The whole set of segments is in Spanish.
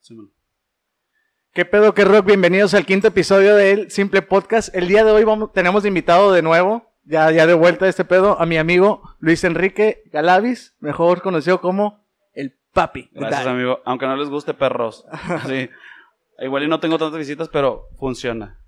Simón. ¿Qué pedo, qué rock? Bienvenidos al quinto episodio del Simple Podcast. El día de hoy vamos, tenemos invitado de nuevo, ya, ya de vuelta este pedo, a mi amigo Luis Enrique Galavis, mejor conocido como el Papi. Gracias, amigo. Aunque no les guste perros. Sí. Igual y no tengo tantas visitas, pero funciona.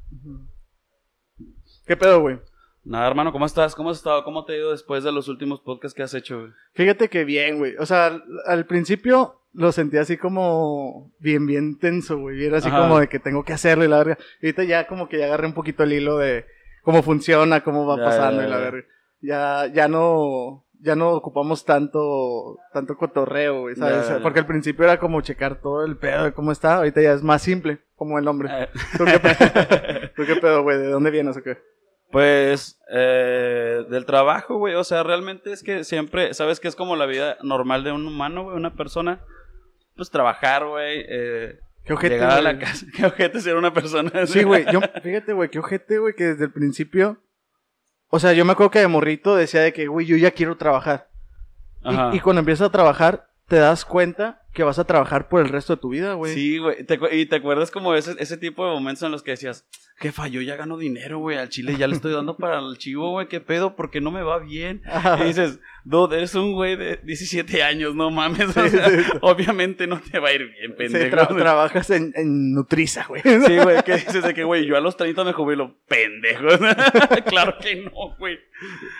¿Qué pedo, güey? Nada, hermano, ¿cómo estás? ¿Cómo has estado? ¿Cómo te ha ido después de los últimos podcasts que has hecho, güey? Fíjate que bien, güey. O sea, al, al principio lo sentí así como bien, bien tenso, güey. Era así Ajá. como de que tengo que hacerlo y la verga. Y ahorita ya como que ya agarré un poquito el hilo de cómo funciona, cómo va Ya, pasando ya, y la verga. Ya, ya no, ya no ocupamos tanto, tanto cotorreo, güey, ¿sabes? Porque al principio era como checar todo el pedo de cómo está. Ahorita ya es más simple, como el nombre. Eh, ¿Tú qué pedo, ¿Tú qué pedo, güey? ¿De dónde vienes o qué? Pues, eh, del trabajo, güey. O sea, realmente es que siempre, ¿sabes qué es como la vida normal de un humano, güey? Una persona. Pues trabajar, güey. Eh, ¿Qué ojete, llegar a la güey? casa. Qué ojete ser una persona. Sí, güey, yo, fíjate, güey, qué ojete, güey, que desde el principio, o sea, yo me acuerdo que de morrito decía de que, güey, yo ya quiero trabajar. Ajá. Y, y cuando empiezas a trabajar, te das cuenta que vas a trabajar por el resto de tu vida, güey. Sí, güey. Te y te acuerdas como ese, ese tipo de momentos en los que decías, jefa, yo ya gano dinero, güey, al chile ya le estoy dando para el chivo, güey, qué pedo, porque no me va bien. Y dices, dude, eres un güey de 17 años, no mames. o sea, sí. obviamente no te va a ir bien, Sí, pendejo. tra- trabajas en, en Nutriza, güey. Sí, güey, que dices de que, güey, yo a los 30 me jubilo, pendejo. claro que no, güey.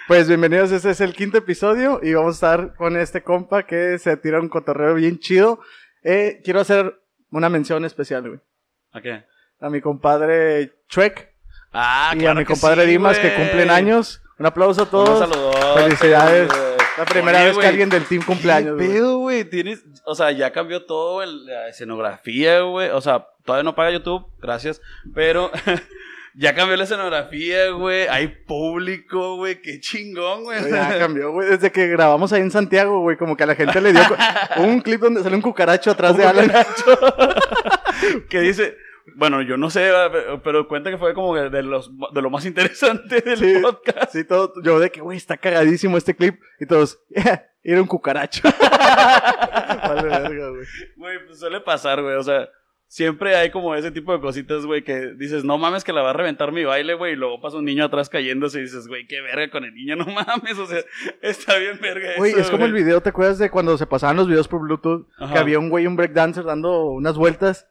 Pues bienvenidos, este es el quinto episodio y vamos a estar con este compa que se tira un cotorreo bien chido. Eh, quiero hacer una mención especial, güey. ¿A qué? A mi compadre Chuek Ah, y claro a mi compadre sí, Dimas que cumplen años. Un aplauso a todos. Un saludote, Felicidades. La primera Oye, vez que alguien del team cumpleaños. ¿Qué pedo, güey? Tienes, o sea, ya cambió todo el- la escenografía, güey. O sea, todavía no paga YouTube, gracias. Pero ya cambió la escenografía, güey. Hay público, güey. Qué chingón, güey. Ya cambió, güey. Desde que grabamos ahí en Santiago, güey, como que a la gente le dio un clip donde sale un cucaracho atrás de Alan. que dice, bueno, yo no sé, pero cuenta que fue como de, los, de lo más interesante del Sí. podcast. Sí, todo, yo de que, güey, está cagadísimo este clip. Y todos, era un cucaracho. vale, verga, güey. Güey, pues suele pasar, güey. O sea, siempre hay como ese tipo de cositas, güey, que dices, no mames que la va a reventar mi baile, güey. Y luego pasa un niño atrás cayéndose y dices, güey, qué verga con el niño, no mames. O sea, está bien verga Güey, es como el video, ¿te acuerdas de cuando se pasaban los videos por Bluetooth? Ajá. Que había un güey, un breakdancer dando unas vueltas.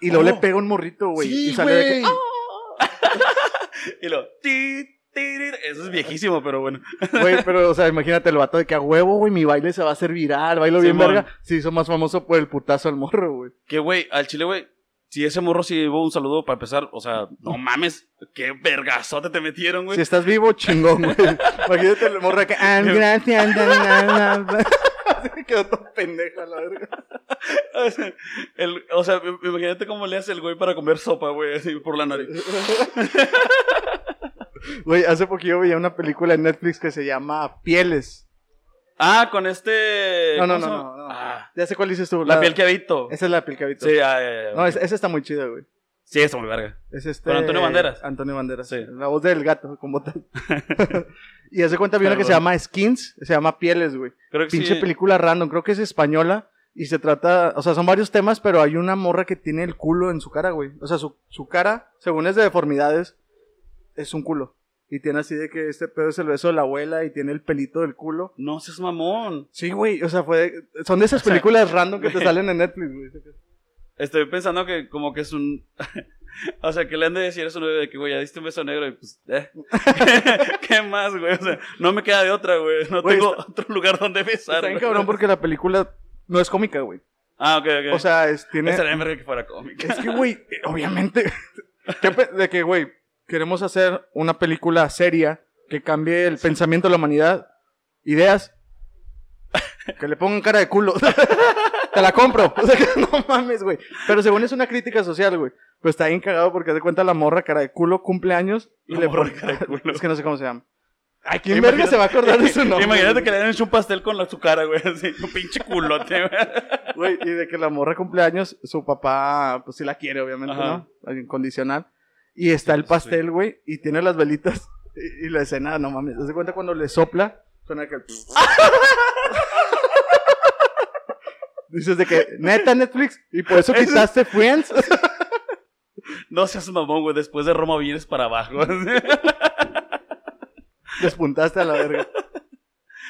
Y luego Oh. le pega un morrito, güey. Sí, y sale de que, güey. Y ti. Eso es viejísimo, pero bueno. Güey, pero, o sea, imagínate el vato de que a huevo, güey, mi baile se va a hacer viral, bailo bien verga. Se hizo más famoso por el putazo al morro, güey. Que, güey, al chile, güey. Si ese morro sí hubo un saludo para empezar, o sea, no mames, qué vergazote te metieron, güey. Si estás vivo, chingón, güey. Imagínate el morro que, ah, gracias, na, na, na, na". Se Quedó todo pendejo a la verga. O sea, el- o sea, im- imagínate cómo le hace el güey para comer sopa, güey, así por la nariz. Güey, hace poquito veía una película en Netflix que se llama Pieles. Ah, con este. No, no, ¿cómo no, no. no. Ah, Ya sé cuál dices tú. la piel que habito. Esa es la piel que habito. Sí, ah, ya, ya, ya. No, es- esa está muy chida, güey. Sí, está muy verga. Es este... ¿Con Antonio Banderas? Antonio Banderas. Sí. La voz del gato con botas. y hace cuenta, vi una que se llama Skins, se llama Pieles, güey. Creo que Pinche sí. película random, creo que es española. Y se trata, o sea, son varios temas, pero hay una morra que tiene el culo en su cara, güey. O sea, su, su cara, según es de deformidades, es un culo. Y tiene así de que este pedo es el beso de la abuela y tiene el pelito del culo. No seas mamón. Sí, güey, o sea, fue, son de esas O sea, películas random que te salen en Netflix, güey. Estoy pensando que como que es un... o sea, que le han de decir eso de que, güey, ya diste un beso negro y pues, eh. ¿Qué más, güey? O sea, no me queda de otra, güey. No tengo otro lugar donde besar, Está bien cabrón porque la película no es cómica, güey. Ah, ok, ok. O sea, es, tiene... Estaría que fuera cómica. Es que, güey, obviamente. ¿qué pe- de que, güey, queremos hacer una película seria que cambie el pensamiento de la humanidad. Ideas. Que le pongan cara de culo. Te la compro. O sea que no mames, güey. Pero según es una crítica social, güey. Pues está bien cagado porque de cuenta la morra cara de culo cumple años y La le morra pone cara de culo. Es que no sé cómo se llama. Ay, ¿quién Imagínate- verga se va a acordar de su nombre? Imagínate güey? que le den un pastel con la, su cara, güey. Así, un pinche culote, güey. Güey, y de que la morra cumple años, su papá, pues sí la quiere, obviamente, Ajá. ¿no? Incondicional. Y está el pastel, güey, y tiene las velitas. Y, y la escena, no mames, ¿te das cuenta cuando le sopla? Suena que. Dices de que, neta Netflix, y por eso quitaste Friends. No seas mamón, güey. Después de Roma vienes para abajo. Despuntaste a la verga.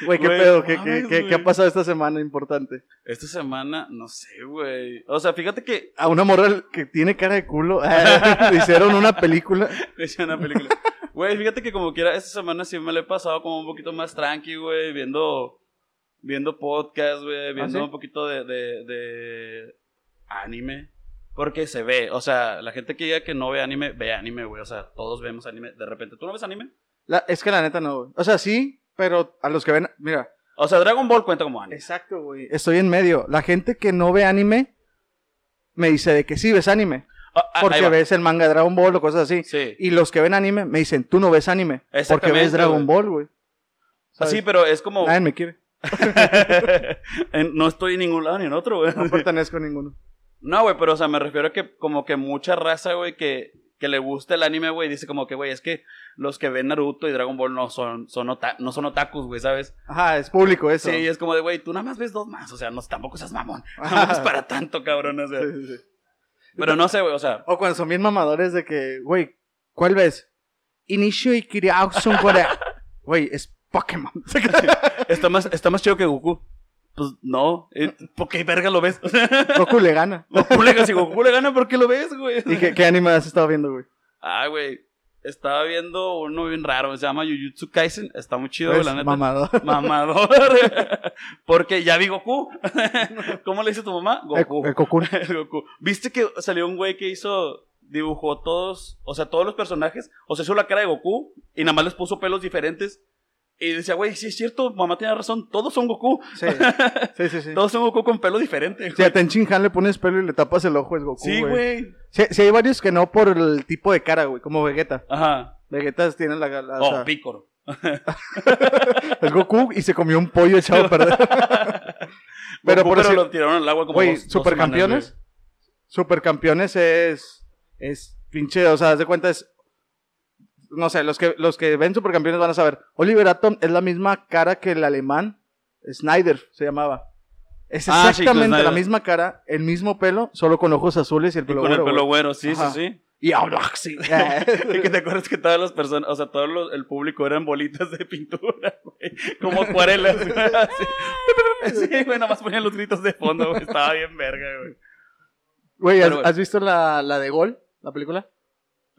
Güey, ¿qué Güey, pedo? ¿Qué, mames, qué, qué, ha pasado esta semana importante? Esta semana, no sé, güey. O sea, fíjate que A una morra que tiene cara de culo. ah, le hicieron una película. Es una película. Güey, fíjate que como quiera, esta semana sí me la he pasado como un poquito más tranqui, güey, viendo, viendo podcast, güey, viendo sí? un poquito de, de, de anime. Porque se ve, o sea, la gente que diga que no ve anime, ve anime, güey. O sea, todos vemos anime. De repente, ¿tú no ves anime? La- es que la neta no, güey. O sea, sí, pero a los que ven, mira. O sea, Dragon Ball cuenta como anime. Exacto, güey. Estoy en medio. La gente que no ve anime me dice de que sí ves anime. Ah, ah, Porque ves el manga de Dragon Ball o cosas así. Sí. Y los que ven anime me dicen, tú no ves anime. Porque ves Dragon. Ball, güey. ¿Sabes? Así, pero es como... Nadie me quiere. No estoy en ningún lado ni en otro, güey. No pertenezco a ninguno. No, güey, pero o sea, me refiero a que como que mucha raza, güey, que, que le gusta el anime, güey, dice como que, güey, es que los que ven Naruto y Dragon Ball no son, son, ota- no son otakus, güey, ¿sabes? Ajá, es público eso. Sí, es como de, güey, tú nada más ves dos más, o sea, no, tampoco seas mamón. Ajá. Tampoco es para tanto, cabrón, o sea. Sí, sí, sí. Pero no sé, güey, o sea, O cuando son bien mamadores de que, güey, ¿cuál ves? Inicio y Kiriausun Güey, es Pokémon. está más, está más chido que Goku. Pues no, eh, ¿por qué verga lo ves? Goku le gana. Goku le gana, si Goku le gana, ¿por qué lo ves, güey? ¿Y qué, qué anime has estado viendo, güey? Ah, güey, estaba viendo uno bien raro, se llama Jujutsu Kaisen, está muy chido, güey, Es la neta. mamador. Mamador. Porque ya vi Goku. ¿Cómo le dice tu mamá? Goku. El, el Goku. El Goku. ¿Viste que salió un güey que hizo, dibujó todos, o sea, todos los personajes, o sea, hizo la cara de Goku y nada más les puso pelos diferentes? Y decía, güey, sí es cierto, mamá tiene razón, todos son Goku. Sí, sí, sí. sí. Todos son Goku con pelo diferente. Si a Tenchin Han le pones pelo y le tapas el ojo, es Goku, Sí, güey. Sí, sí hay varios que no por el tipo de cara, güey, como Vegeta. Ajá. Vegeta tiene la... la- o Oh, sea, Pícoro. es Goku y se comió un pollo echado a perder. Pero Goku, por pero decir- lo tiraron al agua como Güey, dos- dos supercampeones. Supercampeones es. Es pinche, o sea, haz de cuenta es. No sé, los que, los que ven supercampeones van a saber. Oliver Atom es la misma cara que el alemán. Snyder se llamaba. Es Ah, exactamente la misma cara, el mismo pelo, solo con ojos azules y el Y pelo con el güero, pelo güey. güero, sí, Ajá. sí, sí. Y habla así. Y que te acuerdas que todas las personas, o sea, todo los- el público eran bolitas de pintura, güey. Como acuarelas. güey. Sí, güey, nada más ponían los gritos de fondo, güey. Estaba bien verga, güey. Güey, ¿has, has visto la, la de Gol? ¿La película?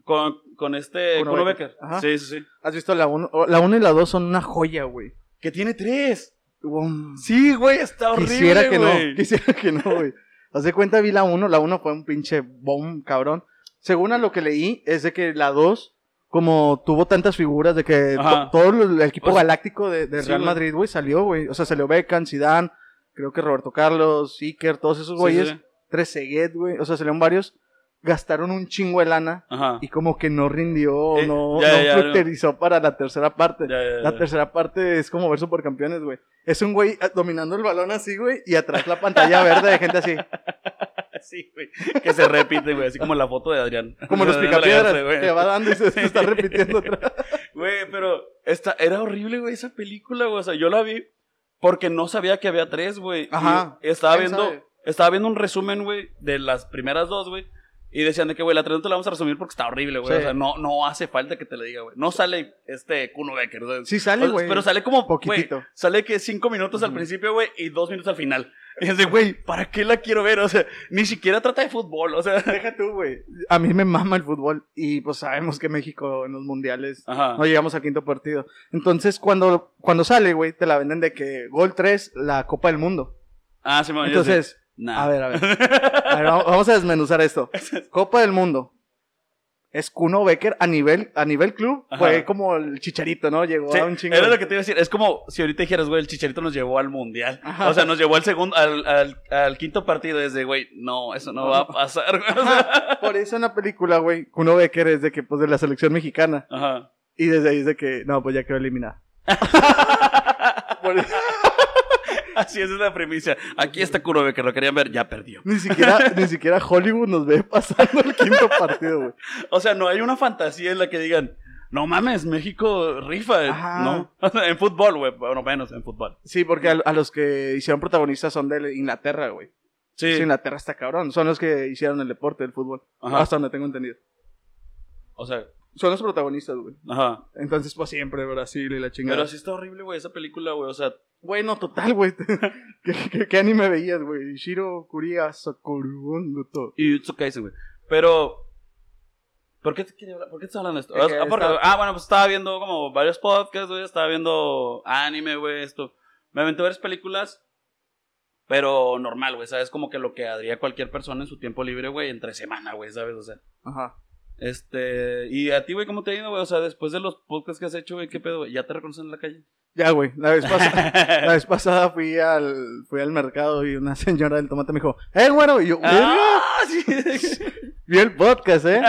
Con, con este Kuno Kuno Becker. Becker. Ajá. Sí, sí, sí. ¿Has visto la 1? La 1 y la 2 son una joya, güey. Que tiene tres. Um, Sí, güey, está horrible, Quisiera que güey. no, quisiera que no, güey. Haz de cuenta, vi la 1, la 1 fue un pinche bomb, cabrón. Según a lo que leí, es de que la 2, como tuvo tantas figuras de que to- todo el equipo galáctico de, Real. Madrid, güey, salió, güey. O sea, salió Beckham, Zidane, creo que Roberto Carlos, Iker, todos esos güeyes. sí, sí. Trezeguet, güey. O sea, salieron varios. Gastaron un chingo de lana Ajá. y como que no rindió, Eh, no, ya, no para la tercera parte. Ya. La tercera parte es como ver supercampeones, güey. Es un güey eh, dominando el balón así, güey, y atrás la pantalla verde de gente así. Sí, güey. Que se repite, güey. Así como la foto de Adrián. Como los picapiedras que va dando y se, se está repitiendo atrás. Güey, pero esta, era horrible, güey, esa película, güey. O sea, yo la vi porque no sabía que había tres, güey. Ajá. Y estaba ¿Quién viendo, sabe? estaba viendo un resumen, güey, de las primeras dos, güey. Y decían de que, güey, la 3 no te la vamos a resumir porque está horrible, güey. Sí. O sea, no, no hace falta que te le diga, güey. No sale este Kuno Becker, o sea, Sí sale, güey. Pero sale como, Poquitito. sale que cinco minutos al principio, güey, y dos minutos al final. Y es de, güey, ¿para qué la quiero ver? O sea, ni siquiera trata de fútbol, o sea. Deja tú, güey. A mí me mama el fútbol y pues sabemos que México en los mundiales Ajá. no llegamos al quinto partido. Entonces, cuando, cuando sale, güey, te la venden de que gol 3, la Copa del Mundo. Ah, sí, yo Entonces. Nah. a ver, a ver. A ver, vamos- a desmenuzar esto. Copa del Mundo. Es Kuno Becker a nivel, a nivel club. Ajá. Fue como el chicharito, ¿no? Llegó Sí, a un chingo. era lo que te iba a decir. Es como si ahorita dijeras, güey, el Chicharito nos llevó al mundial. Ajá. O sea, nos llevó al segundo, al, al, al quinto partido. Desde, güey, no, eso no va a pasar. güey. O sea. Por eso en la película, güey, Kuno Becker es de que, pues, de la selección mexicana. Ajá. Y desde ahí es de que, no, pues ya quedó eliminada. Por eso- Así es, es la premisa. Aquí está Kurobe, que lo querían ver, ya perdió. ni siquiera, ni siquiera Hollywood nos ve pasando el quinto partido, güey. O sea, no hay una fantasía en la que digan, no mames, México rifa. Ajá. No. En fútbol, güey, bueno, menos en fútbol. Sí, porque a, a los que hicieron protagonistas son de Inglaterra, güey. Sí. Inglaterra está cabrón. Son los que hicieron el deporte del fútbol. Ajá. Hasta donde tengo entendido. O sea, Son los protagonistas, güey. ajá. Entonces, pues siempre Brasil y la chingada. Pero sí está horrible, güey, esa película, güey. O sea, Bueno, total, güey. ¿Qué, qué, qué anime veías, güey? Shiro Kuria Sakurugondo todo. y Jujutsu Kaisen, güey. Pero. ¿Por qué, te? ¿Por qué estás hablando de esto? Es Ah, porque- ah, bueno, pues estaba viendo como varios podcasts, güey. Estaba viendo anime, güey, esto. Me aventé varias películas. Pero normal, güey, ¿sabes? Como que lo que haría cualquier persona en su tiempo libre, güey, entre semana, güey, ¿sabes? O sea. Ajá. Este. ¿Y a ti, güey, cómo te ha ido, güey? O sea, después de los podcasts que has hecho, güey, ¿qué pedo, güey? ¿Ya te reconocen en la calle? Ya, güey. La vez pasada. La vez pasada fui al, fui al mercado y una señora del tomate me dijo, ¡Eh, bueno! Y yo. ¡Ah! Sí. Vi el podcast, ¿eh?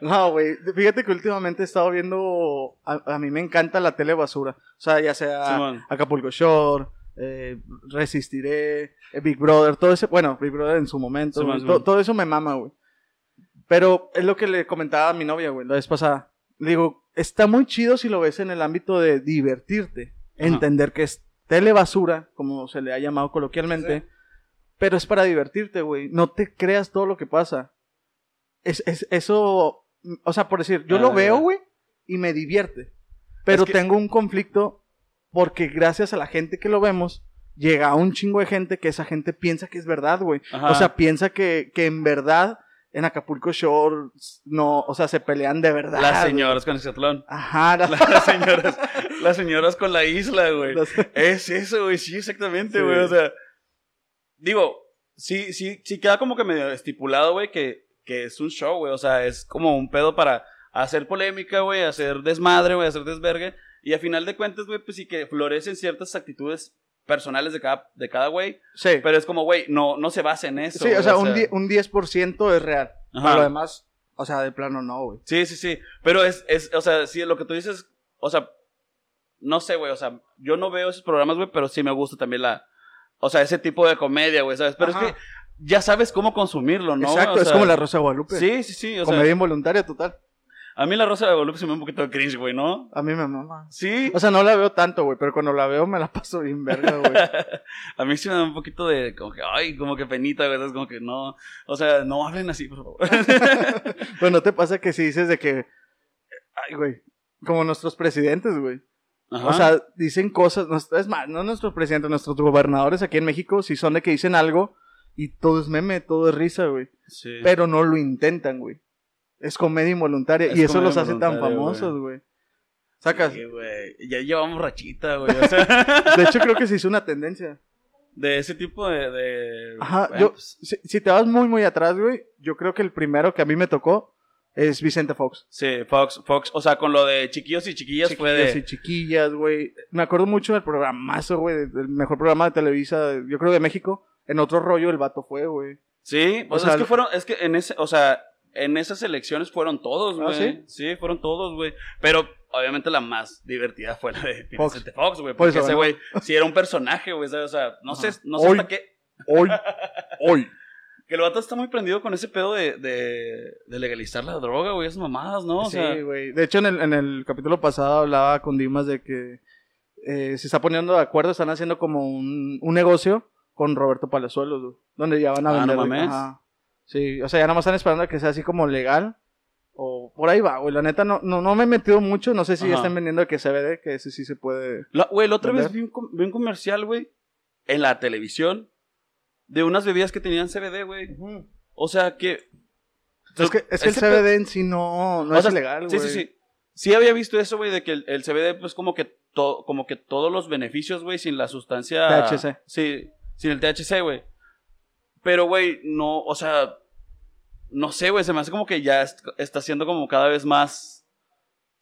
no, güey. Fíjate que últimamente he estado viendo. A, a mí me encanta la tele basura. O sea, ya sea Simón. Acapulco Shore, eh, Resistiré, eh, Big Brother, todo ese. Bueno, Big Brother en su momento. Simón, Simón. to- todo eso me mama, güey. Pero es lo que le comentaba a mi novia, güey, la vez pasada. Le digo, está muy chido si lo ves en el ámbito de divertirte. Ajá. Entender que es tele basura, como se le ha llamado coloquialmente. Pero es para divertirte, güey. No te creas todo lo que pasa. Es, es, eso, o sea, por decir, yo Ah, lo veo, güey, y me divierte. Pero Es que- tengo un conflicto porque gracias a la gente que lo vemos, llega un chingo de gente que esa gente piensa que es verdad, güey. O sea, piensa que, que en verdad en Acapulco Shore no, o sea, se pelean de verdad. Las güey. señoras con Exatlón. Ajá, las- Las señoras, las señoras con la isla, güey. las- Es eso, güey, sí, exactamente, Sí. güey. O sea, digo, sí, sí, sí queda como que medio estipulado, güey, que, que es un show, güey. O sea, es como un pedo para hacer polémica, güey, hacer desmadre, güey, hacer desvergue. Y a final de cuentas, güey, pues sí que florecen ciertas actitudes personales de cada, de cada güey. sí. Pero es como, güey, no, no se basa en eso. Sí, o sea, un, die- un 10% es real. Ajá. Pero lo demás, o sea, de plano no, güey. Sí, sí, sí. Pero es, es, o sea, sí, lo que tú dices, o sea, no sé, güey, o sea, yo no veo esos programas, güey, pero sí me gusta también la, o sea, ese tipo de comedia, güey, ¿sabes? Pero Ajá. es que ya sabes cómo consumirlo, ¿no? Exacto, O es sea, como la Rosa de Guadalupe. Sí, sí, sí, o Comedia sea, involuntaria total. A mí la Rosa de Guadalupe se me da un poquito de cringe, güey, ¿no? A mí me mama. Sí, O sea, no la veo tanto, güey, pero cuando la veo me la paso bien verga, güey. a mí sí me da un poquito de, como que, ay, como que penita, güey, es como que no, o sea, no hablen así, por favor. Pues no te pasa que si dices de que. Ay, güey. Como nuestros presidentes, güey. Ajá. O sea, dicen cosas. Es más, no nuestros presidentes, nuestros gobernadores aquí en México, si son de que dicen algo y todo es meme, todo es risa, güey. sí. Pero no lo intentan, güey. Es comedia involuntaria Es y eso los hace tan famosos, güey. Sacas. Sí, güey, ya llevamos rachita, güey, o sea, De hecho, creo que se hizo una tendencia. de ese tipo de, de Ajá, bueno, yo, pues, si, si te vas muy, muy atrás, güey, yo creo que el primero que a mí me tocó es Vicente Fox. Sí, Fox, Fox, o sea, con lo de chiquillos y chiquillas fue Chiquillas de... y chiquillas, güey. Me acuerdo mucho del programazo, güey, del mejor programa de Televisa, yo creo de México. En otro rollo el vato fue, güey. Sí, o O sea, sea, es que fueron, es que en ese, o sea, en esas elecciones fueron todos, ¿Ah, güey. sí? sí? fueron todos, güey. Pero obviamente la más divertida fue la de Fox. Fox, güey. Por Porque ese ¿no? güey sí era un personaje, güey. O sea, no sé, no sé hasta qué... Hoy, hoy. Que el vato está muy prendido con ese pedo de, de, de legalizar la droga, güey, esas mamadas, ¿no? O sí, güey. De hecho, en el, en el capítulo pasado hablaba con Dimas de que eh, se está poniendo de acuerdo, están haciendo como un, un negocio con Roberto Palazuelos, güey, donde ya van a Ah, no vender. mames. Ajá. Sí, o sea, ya nada más están esperando a que sea así como legal. O por ahí va, güey. La neta no, no, no me he metido mucho. No sé si ya están vendiendo que CBD, que ese sí se puede. La- Güey, la otra vez vi un, com- vi un comercial, güey, en la televisión, de unas bebidas que tenían CBD, güey. O sea, que... Es que, es que el CBD en sí no, no es sea, ilegal, Sí, güey. sí, sí. Sí había visto eso, güey, de que el, el CBD, pues, como que, to- como que todos los beneficios, güey, sin la sustancia... THC. Sí, sin el THC, güey. Pero, güey, no, o sea... No sé, güey, se me hace como que ya est- está siendo como cada vez más...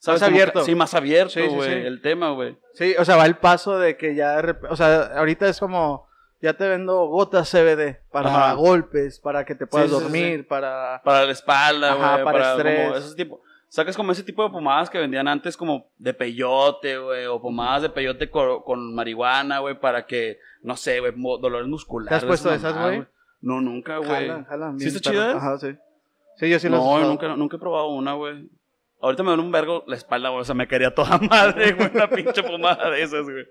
Más Como abierto. sí, más abierto, Sí, sí, güey, sí. el tema, güey. Sí, o sea, va el paso de que ya, o sea, ahorita es como, ya te vendo gotas CBD para Ajá. golpes, para que te puedas dormir, para... Para la espalda, güey. para Para, estrés. como ese tipo. Sacas como ese tipo de pomadas que vendían antes como de peyote, güey. O pomadas de peyote con, con marihuana, güey. Para que, no sé, güey, dolores musculares. ¿Te has puesto esa esas, güey? No, nunca, güey. Jalan, jalan. ¿Sí está chidas? Ajá, sí. Sí, yo sí he no, nunca, nunca he probado una, güey. Ahorita me duele un vergo la espalda, güey. O sea, me quería toda madre, güey. Una pinche pomada de esas, güey.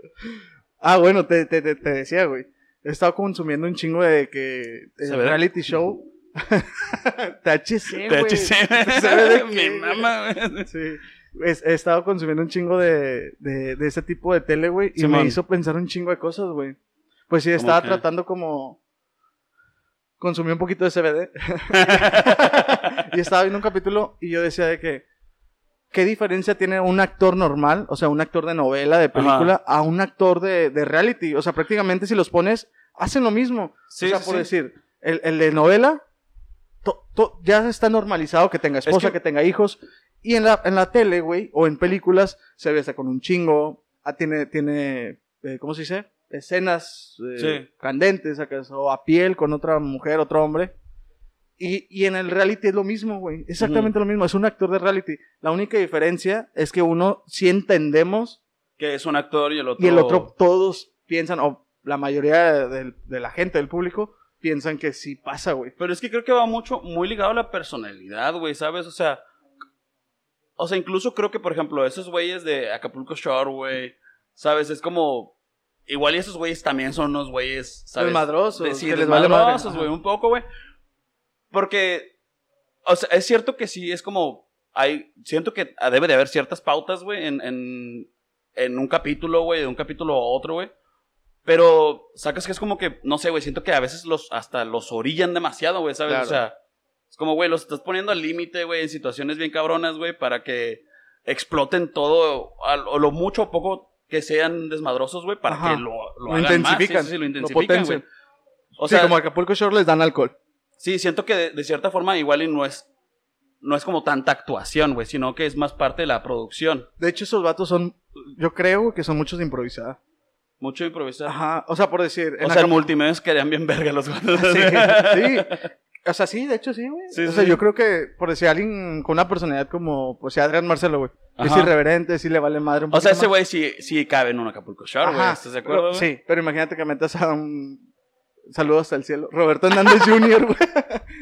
Ah, bueno, te, te, te, te decía, güey. he estado consumiendo un chingo de que el ¿Se ve? reality show. THC, güey. THC. ¿Sabe de Me qué? mama, güey. Sí. He estado consumiendo un chingo de, de, de ese tipo de tele, güey. Y me hizo pensar un chingo de cosas, güey. Pues sí, ¿Cómo estaba tratando como... Consumí un poquito de CBD. y estaba viendo un capítulo y yo decía de que... ¿Qué diferencia tiene un actor normal, o sea, un actor de novela, de película, a un actor de, de reality? O sea, prácticamente si los pones, hacen lo mismo. Sí, o sea, sí, por sí. decir, el, el de novela, to- to- ya está normalizado que tenga esposa, que- que... tenga hijos. Y en la, en la tele, güey, o en películas, se ve hasta con un chingo. Ah, tiene, tiene eh, ¿cómo se dice? Escenas eh, Sí. candentes, acaso, o a piel con otra mujer, otro hombre. Y, y en el reality es lo mismo, güey. Exactamente lo mismo. Es un actor de reality. La única diferencia es que uno sí entendemos Que es un actor y el otro. y el otro todos piensan, o la mayoría de, de la gente, del público, piensan que sí pasa, güey. Pero es que creo que va mucho, muy ligado a la personalidad, güey, ¿sabes? O sea. O sea, incluso creo que, por ejemplo, esos güeyes de Acapulco Shore, güey, ¿sabes? Es como. Igual y esos güeyes también son unos güeyes, ¿sabes? Desmadrosos, De- sí, que les vale madre. desmadrosos, güey, un poco, güey. Porque. O sea, es cierto que sí, es como. Hay. Siento que debe de haber ciertas pautas, güey, en, en, en un capítulo, güey, de un capítulo a otro, güey. Pero sacas que es como que, no sé, güey, siento que a veces los hasta los orillan demasiado, güey, ¿sabes? Claro. O sea, es como, güey, los estás poniendo al límite, güey, en situaciones bien cabronas, güey, para que exploten todo, o lo mucho o poco que sean desmadrosos, güey, para Ajá. que lo, lo, Lo hagan intensifican, más, sí, sí, sí, lo intensifican, güey. O sí, sea, como Acapulco Shore les dan alcohol. sí, siento que de, de cierta forma igual y no es, no es como tanta actuación, güey, sino que es más parte de la producción. De hecho, esos vatos son, yo creo que son muchos de improvisar. Mucho. Ajá, o sea, por decir... O sea, en multimedios quedarían bien verga los güeyes. Sí, sí. O sea, sí, de hecho sí, güey. Sí, o sea, sí. yo creo que, por decir, alguien con una personalidad como, pues, Adrián Marcelo, güey. Es irreverente, sí le vale madre un O sea, ese güey sí, sí cabe en un Acapulco Shore, güey. ¿Estás de acuerdo? pero- sí, pero imagínate que metas a un... Saludos el cielo. Roberto Hernández Jr., güey.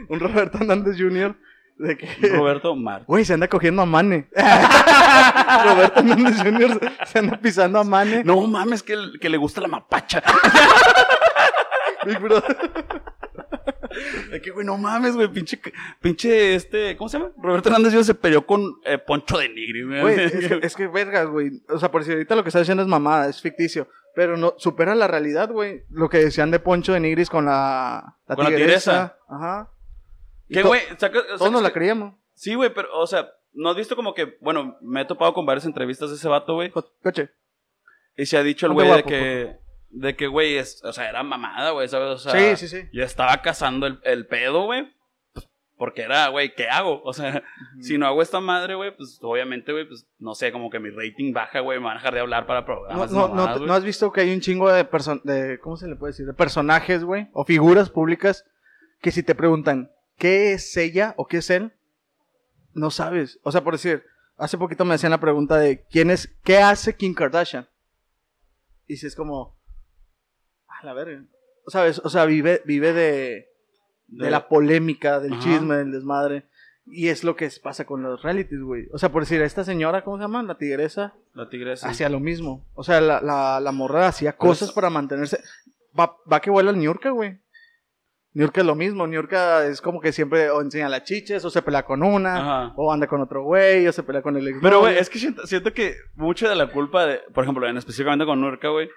un Roberto Hernández Jr. De que... Roberto Mar. Güey, se anda cogiendo a Mane. Roberto Hernández Jr. se anda pisando a Mane. No mames, que, que le gusta la mapacha. Big Brother. De que, güey, no mames, güey, pinche, pinche, este, ¿cómo se llama? Roberto Hernández se peleó con eh, Poncho de Nigri, güey. Güey, es que, es que vergas, güey. O sea, por si ahorita lo que está diciendo es mamada, es ficticio. Pero no, supera la realidad, güey. Lo que decían de Poncho de Nigris con la, la Con la tigresa. Ajá. Que, güey, saca- Todos sacas nos la que- creíamos. Sí, güey, pero, o sea, ¿no has visto como que, bueno, me he topado con varias entrevistas de ese vato, güey? Co- Coche. Y se ha dicho el güey de que, de que, güey, es, o sea, era mamada, güey, ¿sabes? O sea, Sí, sí, sí. Yo estaba cazando el, el pedo, güey. pues, porque era, güey, ¿qué hago? O sea, si no hago esta madre, güey, pues obviamente, güey, pues no sé, como que mi rating baja, güey, me van a dejar de hablar para No, programas. no, no, mamadas, güey. ¿no has visto que hay un chingo de, de ¿cómo se le puede decir? De personajes, güey, o figuras públicas que si te preguntan qué es ella o qué es él, no sabes. O sea, por decir, hace poquito me hacían la pregunta de quién es, qué hace Kim Kardashian. Y si es como, a la verga. ¿Sabes? O sea, vive, vive de, de, De- la polémica, del Ajá. chisme, del desmadre. Y es lo que pasa con los realities, güey. O sea, por decir, esta señora, ¿cómo se llama? La tigresa La tigresa. hacía lo mismo. O sea, la, la, la morra hacía cosas para mantenerse. Va, va que vuela al Niurka, güey. Niurka es lo mismo. Niurka es como que siempre o enseña las chiches, o se pelea con una, Ajá. o anda con otro güey, o se pelea con el ex. Pero, güey, es que siento, siento que mucha de la culpa de, por ejemplo, en específicamente con Nurka, güey,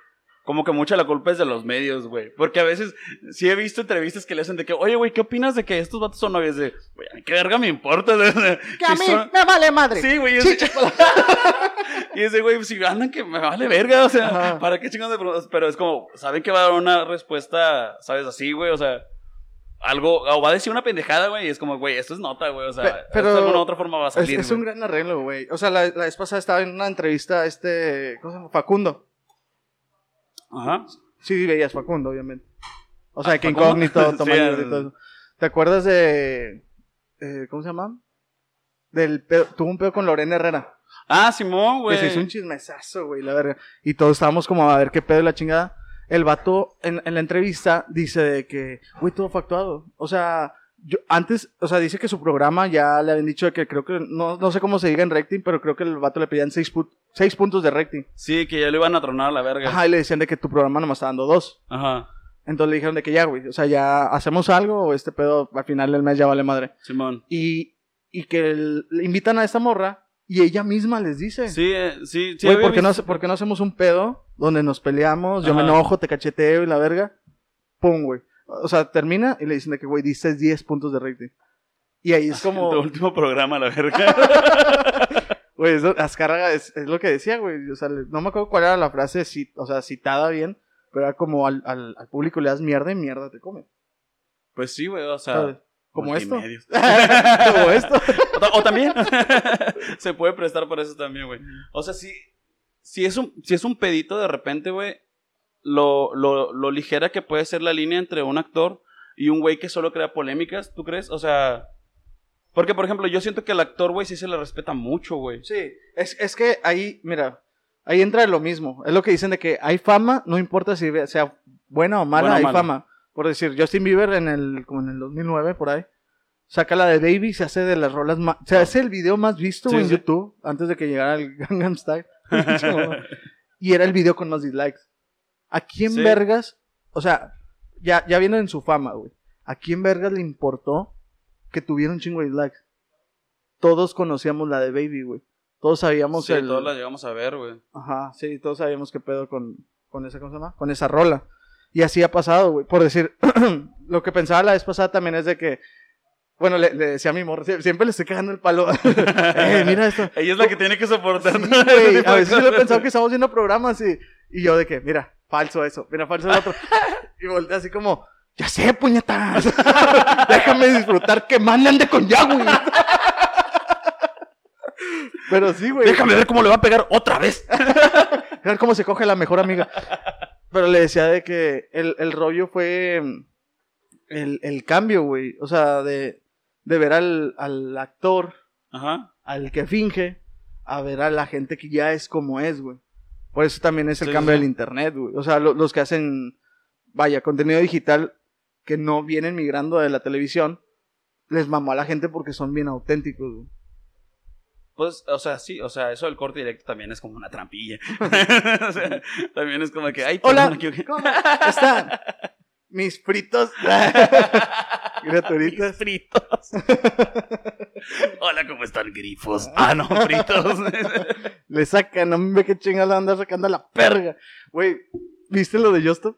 como que mucha la culpa es de los medios, güey. Porque a veces sí he visto entrevistas que le hacen de que, oye, güey, ¿qué opinas de que estos vatos son novios? De, güey, ¿a mí qué verga me importa? Que a mí me vale madre. Sí, güey. y ese güey, si andan que me vale verga, o sea. ¿para qué chingados de preguntas? Pero es como, saben que va a dar una respuesta, ¿sabes? Así, güey, o sea, algo, o va a decir una pendejada, güey, y es como, güey, esto es nota, güey, o sea, pero de alguna otra forma va a Es, salir. es un güey. gran arreglo, güey. O sea, la, la vez pasada estaba en una entrevista este. ¿Cómo se llama? Facundo. Ajá. Sí, veías Facundo, obviamente. O sea, Ah, que Facundo. incógnito, Sí, Tomayor y todo eso. ¿Te acuerdas de. eh, ¿Cómo se llama? Del pedo- tuvo un pedo con Lorena Herrera. Ah, Simón, Que güey. se hizo un chismesazo, güey, la verga. Y todos estábamos como a ver qué pedo de la chingada. El vato en, en la entrevista dice de que, güey, todo fue actuado. O sea, yo antes, o sea, dice que su programa ya le habían dicho que creo que, no, no sé cómo se diga en rating, pero creo que el vato le pedían seis, pu- seis puntos de rating. Sí, que ya lo iban a tronar a la verga. Ajá, y le decían de que tu programa nomás está dando dos. Ajá. Entonces le dijeron de que ya, güey, o sea, ya hacemos algo o este pedo al final del mes ya vale madre. Simón. Y, y que el- le invitan a esta morra y ella misma les dice. Sí, eh, sí, sí. Güey, ¿por, qué no, por qué no hacemos un pedo donde nos peleamos? Yo me enojo, te cacheteo y la verga. Pum, güey. O sea, termina y le dicen de que, güey, diste 10 puntos de rating. Y ahí es Tu como, último programa, la verga. güey, Azcárraga es, es lo que decía, güey. O sea, no me acuerdo cuál era la frase, ci- o sea, citada bien, pero era como al, al, al público le das mierda y mierda te come. pues sí, güey, o ¿sabes? sea. Como esto. como esto. O, o también. Se puede prestar por eso también, güey. O sea, si, si, es un, si es un pedito de repente, güey, lo, lo, lo ligera que puede ser la línea entre un actor y un güey que solo crea polémicas, ¿tú crees? O sea. Porque, por ejemplo, yo siento que al actor, güey, sí se le respeta mucho, güey. Sí, es, es que ahí, mira, ahí entra lo mismo. Es lo que dicen de que hay fama, no importa si sea buena o mala, hay mala. fama. Por decir, Justin Bieber en el, como en el 2009, por ahí, saca la de Baby, se hace de las rolas más, se hace el video más visto Sí, en sí. YouTube, antes de que llegara el Gangnam Style. y era el video con más dislikes. ¿A quién Sí. vergas? O sea, ya, ya viendo en su fama, güey. ¿A quién vergas le importó que tuviera un chingo de dislikes? Todos conocíamos la de Baby, güey. Todos sabíamos Sí, el... todos la llegamos a ver, güey. Ajá, sí, todos sabíamos qué pedo con, con esa, ¿cómo se llama? Con esa rola. Y así ha pasado, güey. Por decir, lo que pensaba la vez pasada también es de que, bueno, le, le decía a mi morro, sie- siempre le estoy cagando el palo. eh, mira esto. Ella es la que tiene que soportar. Sí, a veces yo le he pensado que estamos viendo programas y, y yo de que, mira, falso eso, mira, falso el otro. y voltea así como, ya sé, puñetas. Déjame disfrutar que mandan de con ya, güey. Pero sí, güey. Déjame ver cómo le va a pegar otra vez. ver cómo se coge la mejor amiga. Pero le decía de que el, el rollo fue mm, el, el cambio, güey. O sea, de, de ver al, al actor, Ajá. al que finge, a ver a la gente que ya es como es, güey. Por eso también es el Sí, cambio sí. del internet, güey. O sea, lo- los que hacen, vaya, contenido digital que no vienen migrando de la televisión, les mamó a la gente porque son bien auténticos, güey. Pues, o sea, sí, o sea, eso del corte directo también es como una trampilla. o sea, también es como que, ay, Hola, perdón. ¿cómo están? Mis fritos. Criaturitas. fritos. Hola, ¿cómo están, grifos? Ah, no, fritos. Le sacan, no me ve qué chingada le anda sacando a la perga. Güey, ¿viste lo de Justop?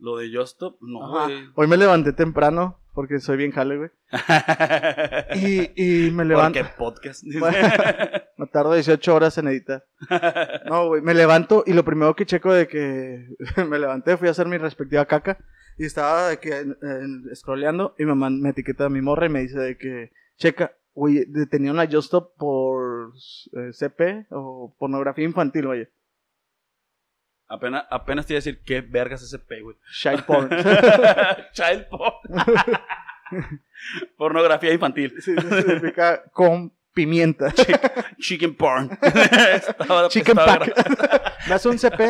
Lo de Justop, no, güey. Hoy me levanté temprano porque soy bien jale, güey. Y, y me ¿Por levanto. qué podcast? Me tardo 18 horas en editar. No, güey, me levanto y lo primero que checo de que me levanté fui a hacer mi respectiva caca y estaba de que scrolleando y me, man- me etiqueta a mi morra y me dice de que checa, güey, detenieron a Justop por eh, CP o pornografía infantil, oye. apenas, apenas te iba a decir, ¿qué vergas es ese P, güey? Child porn. Child porn. Pornografía infantil. Sí, sí, significa con pimienta. Chicken porn. Estaba- Chicken estaba pack. ¿Me hace un CP?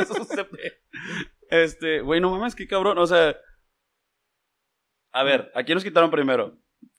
Eso se ve. Este, güey, no mames, qué cabrón. O sea, a ver, ¿a quién nos quitaron primero?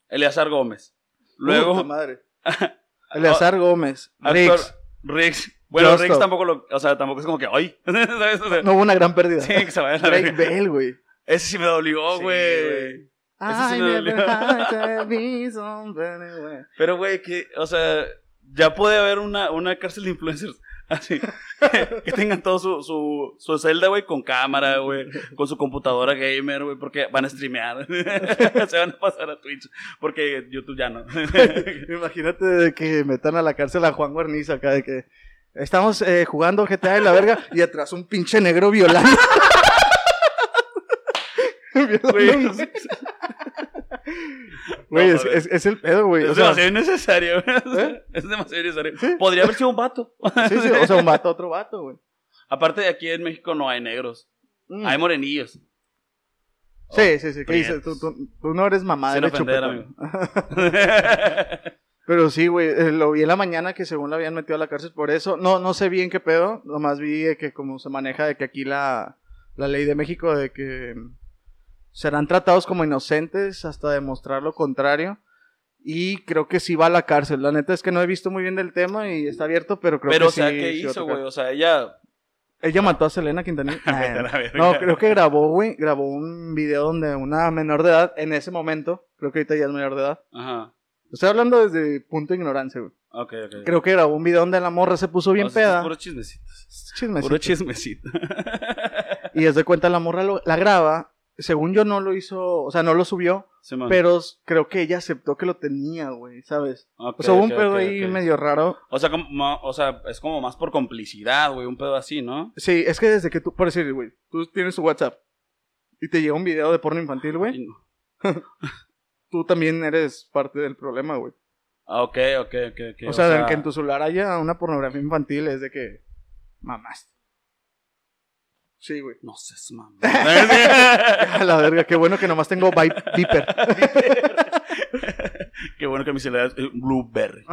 Eleazar Gómez. Puta Luego, madre. Eleazar Gómez. actor- Riggs. Riggs. Bueno, Justo. Riggs tampoco lo. O sea, tampoco es como que, ¡ay! ¿Sabes? O sea, No hubo una gran pérdida. sí, que se vaya a la Drake. Bell, güey. Ese sí me dolió, Sí, güey. güey. Ese sí me dolió. Pero, güey, que, o sea, ya puede haber una, una cárcel de influencers. Así. Que, que tengan todo su, su, su celda, güey, con cámara, güey. Con su computadora gamer, güey, porque van a streamear. Se van a pasar a Twitch. Porque YouTube ya no. Imagínate que metan a la cárcel a Juan Guarnizo acá de que estamos eh, jugando GTA de la verga y atrás un pinche negro Violando. Güey, No, es, es- es el pedo, güey. Es O sea, demasiado innecesario, güey. ¿Eh? Es demasiado innecesario. Podría haber sido un vato. sí, sí, o sea, un vato, otro vato, güey. Aparte de aquí en México no hay negros. Mm. Hay morenillos. Sí, sí, sí. ¿Qué dices? prietos. Tú, tú- tú no eres mamá de ofender, amigo. Pero sí, güey, eh, lo vi en la mañana que según la habían metido a la cárcel por eso. No, no sé bien qué pedo, nomás vi que como se maneja de que aquí la, la ley de México de que serán tratados como inocentes hasta demostrar lo contrario. Y creo que sí va a la cárcel. La neta es que no he visto muy bien del tema y está abierto, pero creo Pero, que o sea, sí. ¿qué sí hizo, güey? O sea, ella Ella mató a Selena Quintanilla. Vete a Nah, la verga. no, creo que grabó, güey. Grabó un video donde una menor de edad, en ese momento, creo que ahorita ya es menor de edad. Ajá. Estoy hablando desde punto de ignorancia, güey. Ok, ok. Creo que grabó un video donde la morra se puso bien O sea, esto es peda. Puro chismecitos. Chismecito. Puro chismecito. Y desde cuenta la morra lo- la graba. Según yo no lo hizo, o sea, no lo subió, pero creo que ella aceptó que lo tenía, güey, ¿sabes? Ok, O sea, hubo un pedo ahí medio raro. O sea, como, o sea, es como más por complicidad, güey, un pedo así, ¿no? Sí, es que desde que tú, por decir, güey, tú tienes tu WhatsApp y te llega un video de porno infantil, güey, no. tú también eres parte del problema, güey. Ah, ok, ok, ok, ok. o, sea, que en tu celular haya una pornografía infantil es de que mamás. Sí, güey. No seas mamá. A la verga, qué bueno que nomás tengo vi- Viper. Qué bueno que mi celular es eh, Blueberry.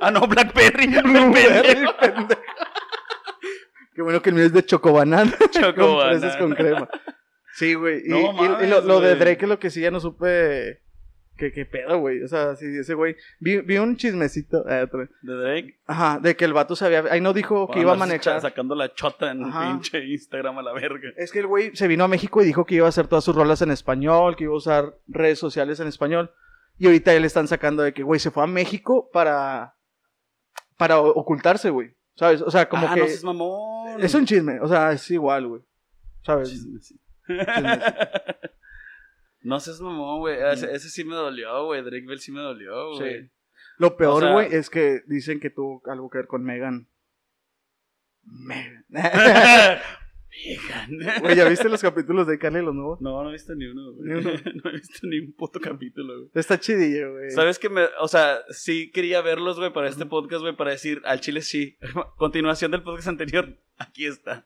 ah, no, Blackberry. Blueberry, Pendejo. Qué bueno que el mío es de chocobanana. con Chocobanana. fresas con crema. Sí, güey. Y, No y- lo, lo de. Drake es lo que sí ya no supe. Que qué pedo, güey. O sea, sí, ese güey. Vi, vi un chismecito. eh. De Drake. Ajá, de que el vato sabía. Ahí no dijo que iba a manejar. Sacando la chota en Ajá. pinche Instagram a la verga. Es que el güey se vino a México y dijo que iba a hacer todas sus rolas en español, que iba a usar redes sociales en español. Y ahorita ya le están sacando de que, güey, se fue a México para. para ocultarse, güey. ¿Sabes? O sea, como ah, que. no seas mamón. es un chisme. O sea, es igual, güey. ¿Sabes? Chismecito. Chismecito. No seas mamón, güey. Ese, ese sí me dolió, güey. Drake Bell sí me dolió, güey. Sí. Lo peor, O sea- güey, es que dicen que tuvo algo que ver con Megan. Megan. Megan. Güey, ¿ya viste los capítulos de Carly los nuevos? No, no he visto ni uno, güey. No he visto ni un puto capítulo, güey. Está chidillo, güey. ¿Sabes que me, o sea, sí quería verlos, güey, para este podcast, güey, para decir al chile sí. Continuación del podcast anterior, aquí está.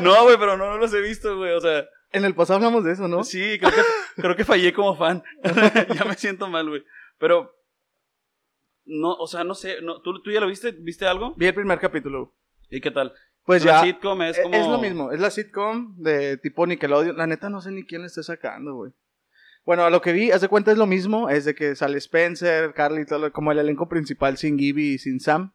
No, güey, pero no, no los he visto, güey, o sea, En el pasado hablamos de eso, ¿no? sí, creo que, creo que fallé como fan. ya me siento mal, güey. Pero, no, o sea, no sé, no, ¿tú, ¿tú ya lo viste? ¿Viste algo? Vi el primer capítulo. ¿Y qué tal? Pues La ya. sitcom es Es, como... es lo mismo, es la sitcom de tipo Nickelodeon. La neta no sé ni quién le esté sacando, güey. Bueno, a lo que vi, haz de cuenta es lo mismo, es de que sale Spencer, Carly, todo, lo- como el elenco principal sin Gibby y sin Sam.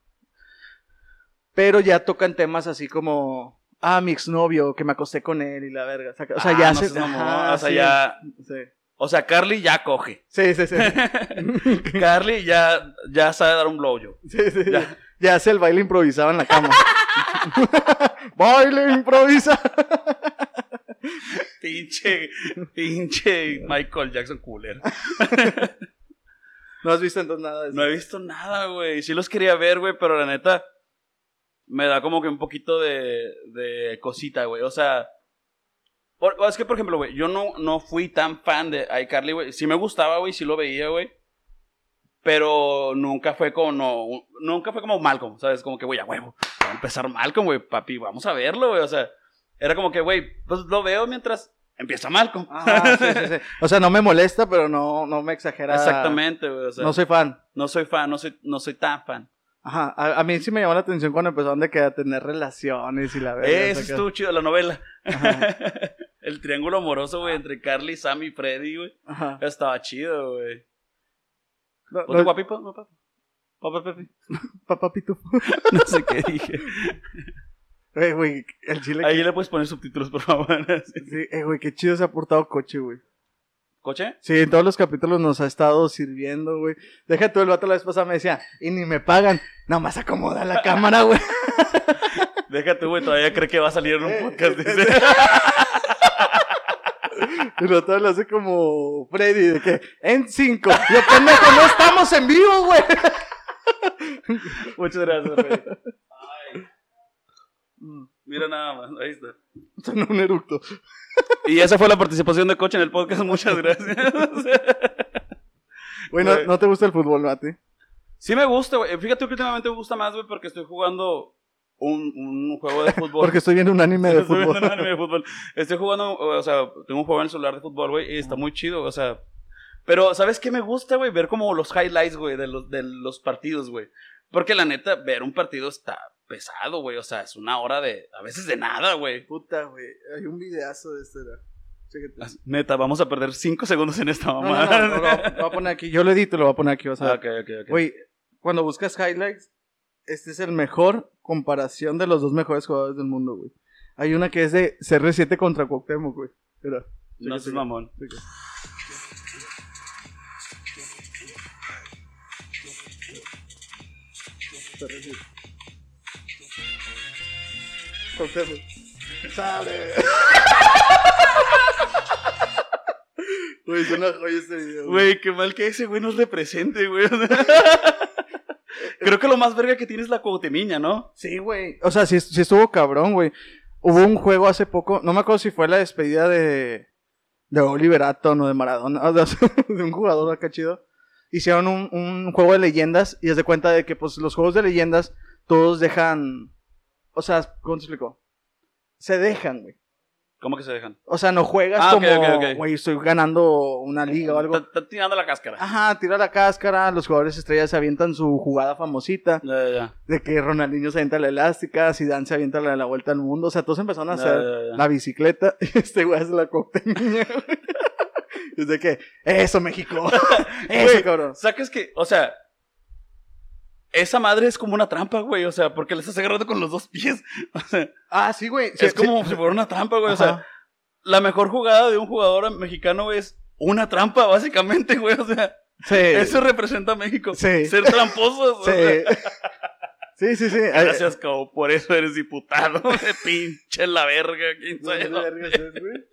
Pero ya tocan temas así como, ah, mi exnovio, que me acosté con él y la verga. O sea, Ah, ya no se... ajá, o sea, sí, ya... Sí, O sea, Carly ya coge. sí, sí. sí. Carly ya, ya sabe dar un blowjob. Sí, sí, Ya. ya. hace el baile improvisado en la cama. baile improvisa. Pinche, pinche Michael Jackson cooler. No has visto entonces nada de eso. No he visto nada, güey. Sí los quería ver, güey, pero la neta me da como que un poquito de, de cosita, güey. O sea, por- es que, por ejemplo, güey, yo no, no fui tan fan de iCarly, güey. Sí me gustaba, güey, sí lo veía, güey. Pero nunca fue como, no, nunca fue como Malcolm, ¿sabes? Como que, güey, a huevo, va a empezar Malcolm, güey, papi, vamos a verlo, güey. O sea, era como que, güey, pues lo veo mientras empieza Malcolm. Ajá, sí, sí, sí. O sea, no me molesta, pero no, no me exagera. Exactamente, güey. O sea, no soy fan. no soy fan, no soy, no soy tan fan. Ajá. A, a mí sí me llamó la atención cuando empezaron de que a tener relaciones y la verdad. Eso estuvo chido, la novela. El triángulo amoroso, güey, entre Carly, Sam y Freddy, güey. Ajá. Estaba chido, güey. No, ¿Otro no, guapipo? ¿No, papi? Papá Pepe. papá pitufo. No sé qué dije. Güey, güey, el chile. Ahí le puedes poner subtítulos, por favor. Sí, eh, güey, qué chido se ha portado coche, güey. ¿Coche? Sí, en todos los capítulos nos ha estado sirviendo, güey. Deja tú, el vato la vez pasada me decía, y ni me pagan. Nomás acomoda la cámara, güey. Déjate, güey, todavía cree que va a salir en un Eh, podcast. eh, dice. Y lo otro lo hace como Freddy, de que en cinco. Yo, pendejo, no estamos en vivo, güey. Muchas gracias, Freddy. Ay. Mira nada más, ahí está. Son un eructo. Y esa fue la participación de Coche en el podcast, muchas gracias. Güey, ¿no, te gusta el fútbol, Mati? Sí me gusta, güey. Fíjate que últimamente me gusta más, güey, porque estoy jugando un, un juego de fútbol. Porque estoy viendo un anime de Estoy fútbol. viendo un anime de fútbol. Estoy jugando, o sea, tengo un juego en el celular de fútbol, güey, y está muy chido, o sea. Pero, ¿sabes qué me gusta, güey? Ver como los highlights, güey, de los, de los partidos, güey. Porque la neta, ver un partido está pesado, güey. O sea, es una hora de, a veces de nada, güey. Puta, güey. Hay un videazo de este. ¿no? Chécate. Neta, vamos a perder cinco segundos en esta mamada. no, no, no, lo voy a poner aquí. Yo lo edito y lo voy a poner aquí, vas a ver. ok, ok, ok. Güey, cuando buscas highlights, este es el mejor comparación de los dos mejores jugadores del mundo, güey. Hay una que es de CR7 contra Cuauhtémoc, güey. No seas mamón. Checa. CR7. Cuauhtémoc. ¡Sale! Güey, es una joya este video. Güey, qué mal que ese güey nos represente, güey. Creo que lo más verga que tiene es la cuautemiña, ¿no? Sí, güey. O sea, sí, sí estuvo cabrón, güey. Hubo un juego hace poco, no me acuerdo si fue la despedida de, de Oliver Atom o de Maradona, o de, de un jugador acá chido. Hicieron un, un juego de leyendas y es de cuenta de que, pues, los juegos de leyendas todos dejan. O sea, ¿cómo te explico? Se dejan, güey. ¿Cómo que se dejan? O sea, no juegas Ah, como, ok, ok. güey, estoy ganando una liga o algo. Está, está tirando la cáscara. Ajá, tira la cáscara, los jugadores estrellas se avientan su jugada famosita. Ya, ya, ya. De que Ronaldinho se avienta la elástica, Zidane se avienta la de la vuelta al mundo. O sea, todos empezaron a hacer la bicicleta y este güey hace la güey. Es de que, eso, México. eso, Güey, cabrón. Sacas que, o sea, esa madre es como una trampa, güey. O sea, porque le estás agarrando con los dos pies. O sea, Ah, sí, güey. Sí, es como sí. si fuera una trampa, güey. O sea, la mejor jugada de un jugador mexicano güey, es una trampa, básicamente, güey. O sea, eso representa a México. Ser tramposos. o sea. Sí. Sí, sí, sí. Gracias, Cabo, por eso eres diputado. De pinche la verga. ¿Quién sabe? güey.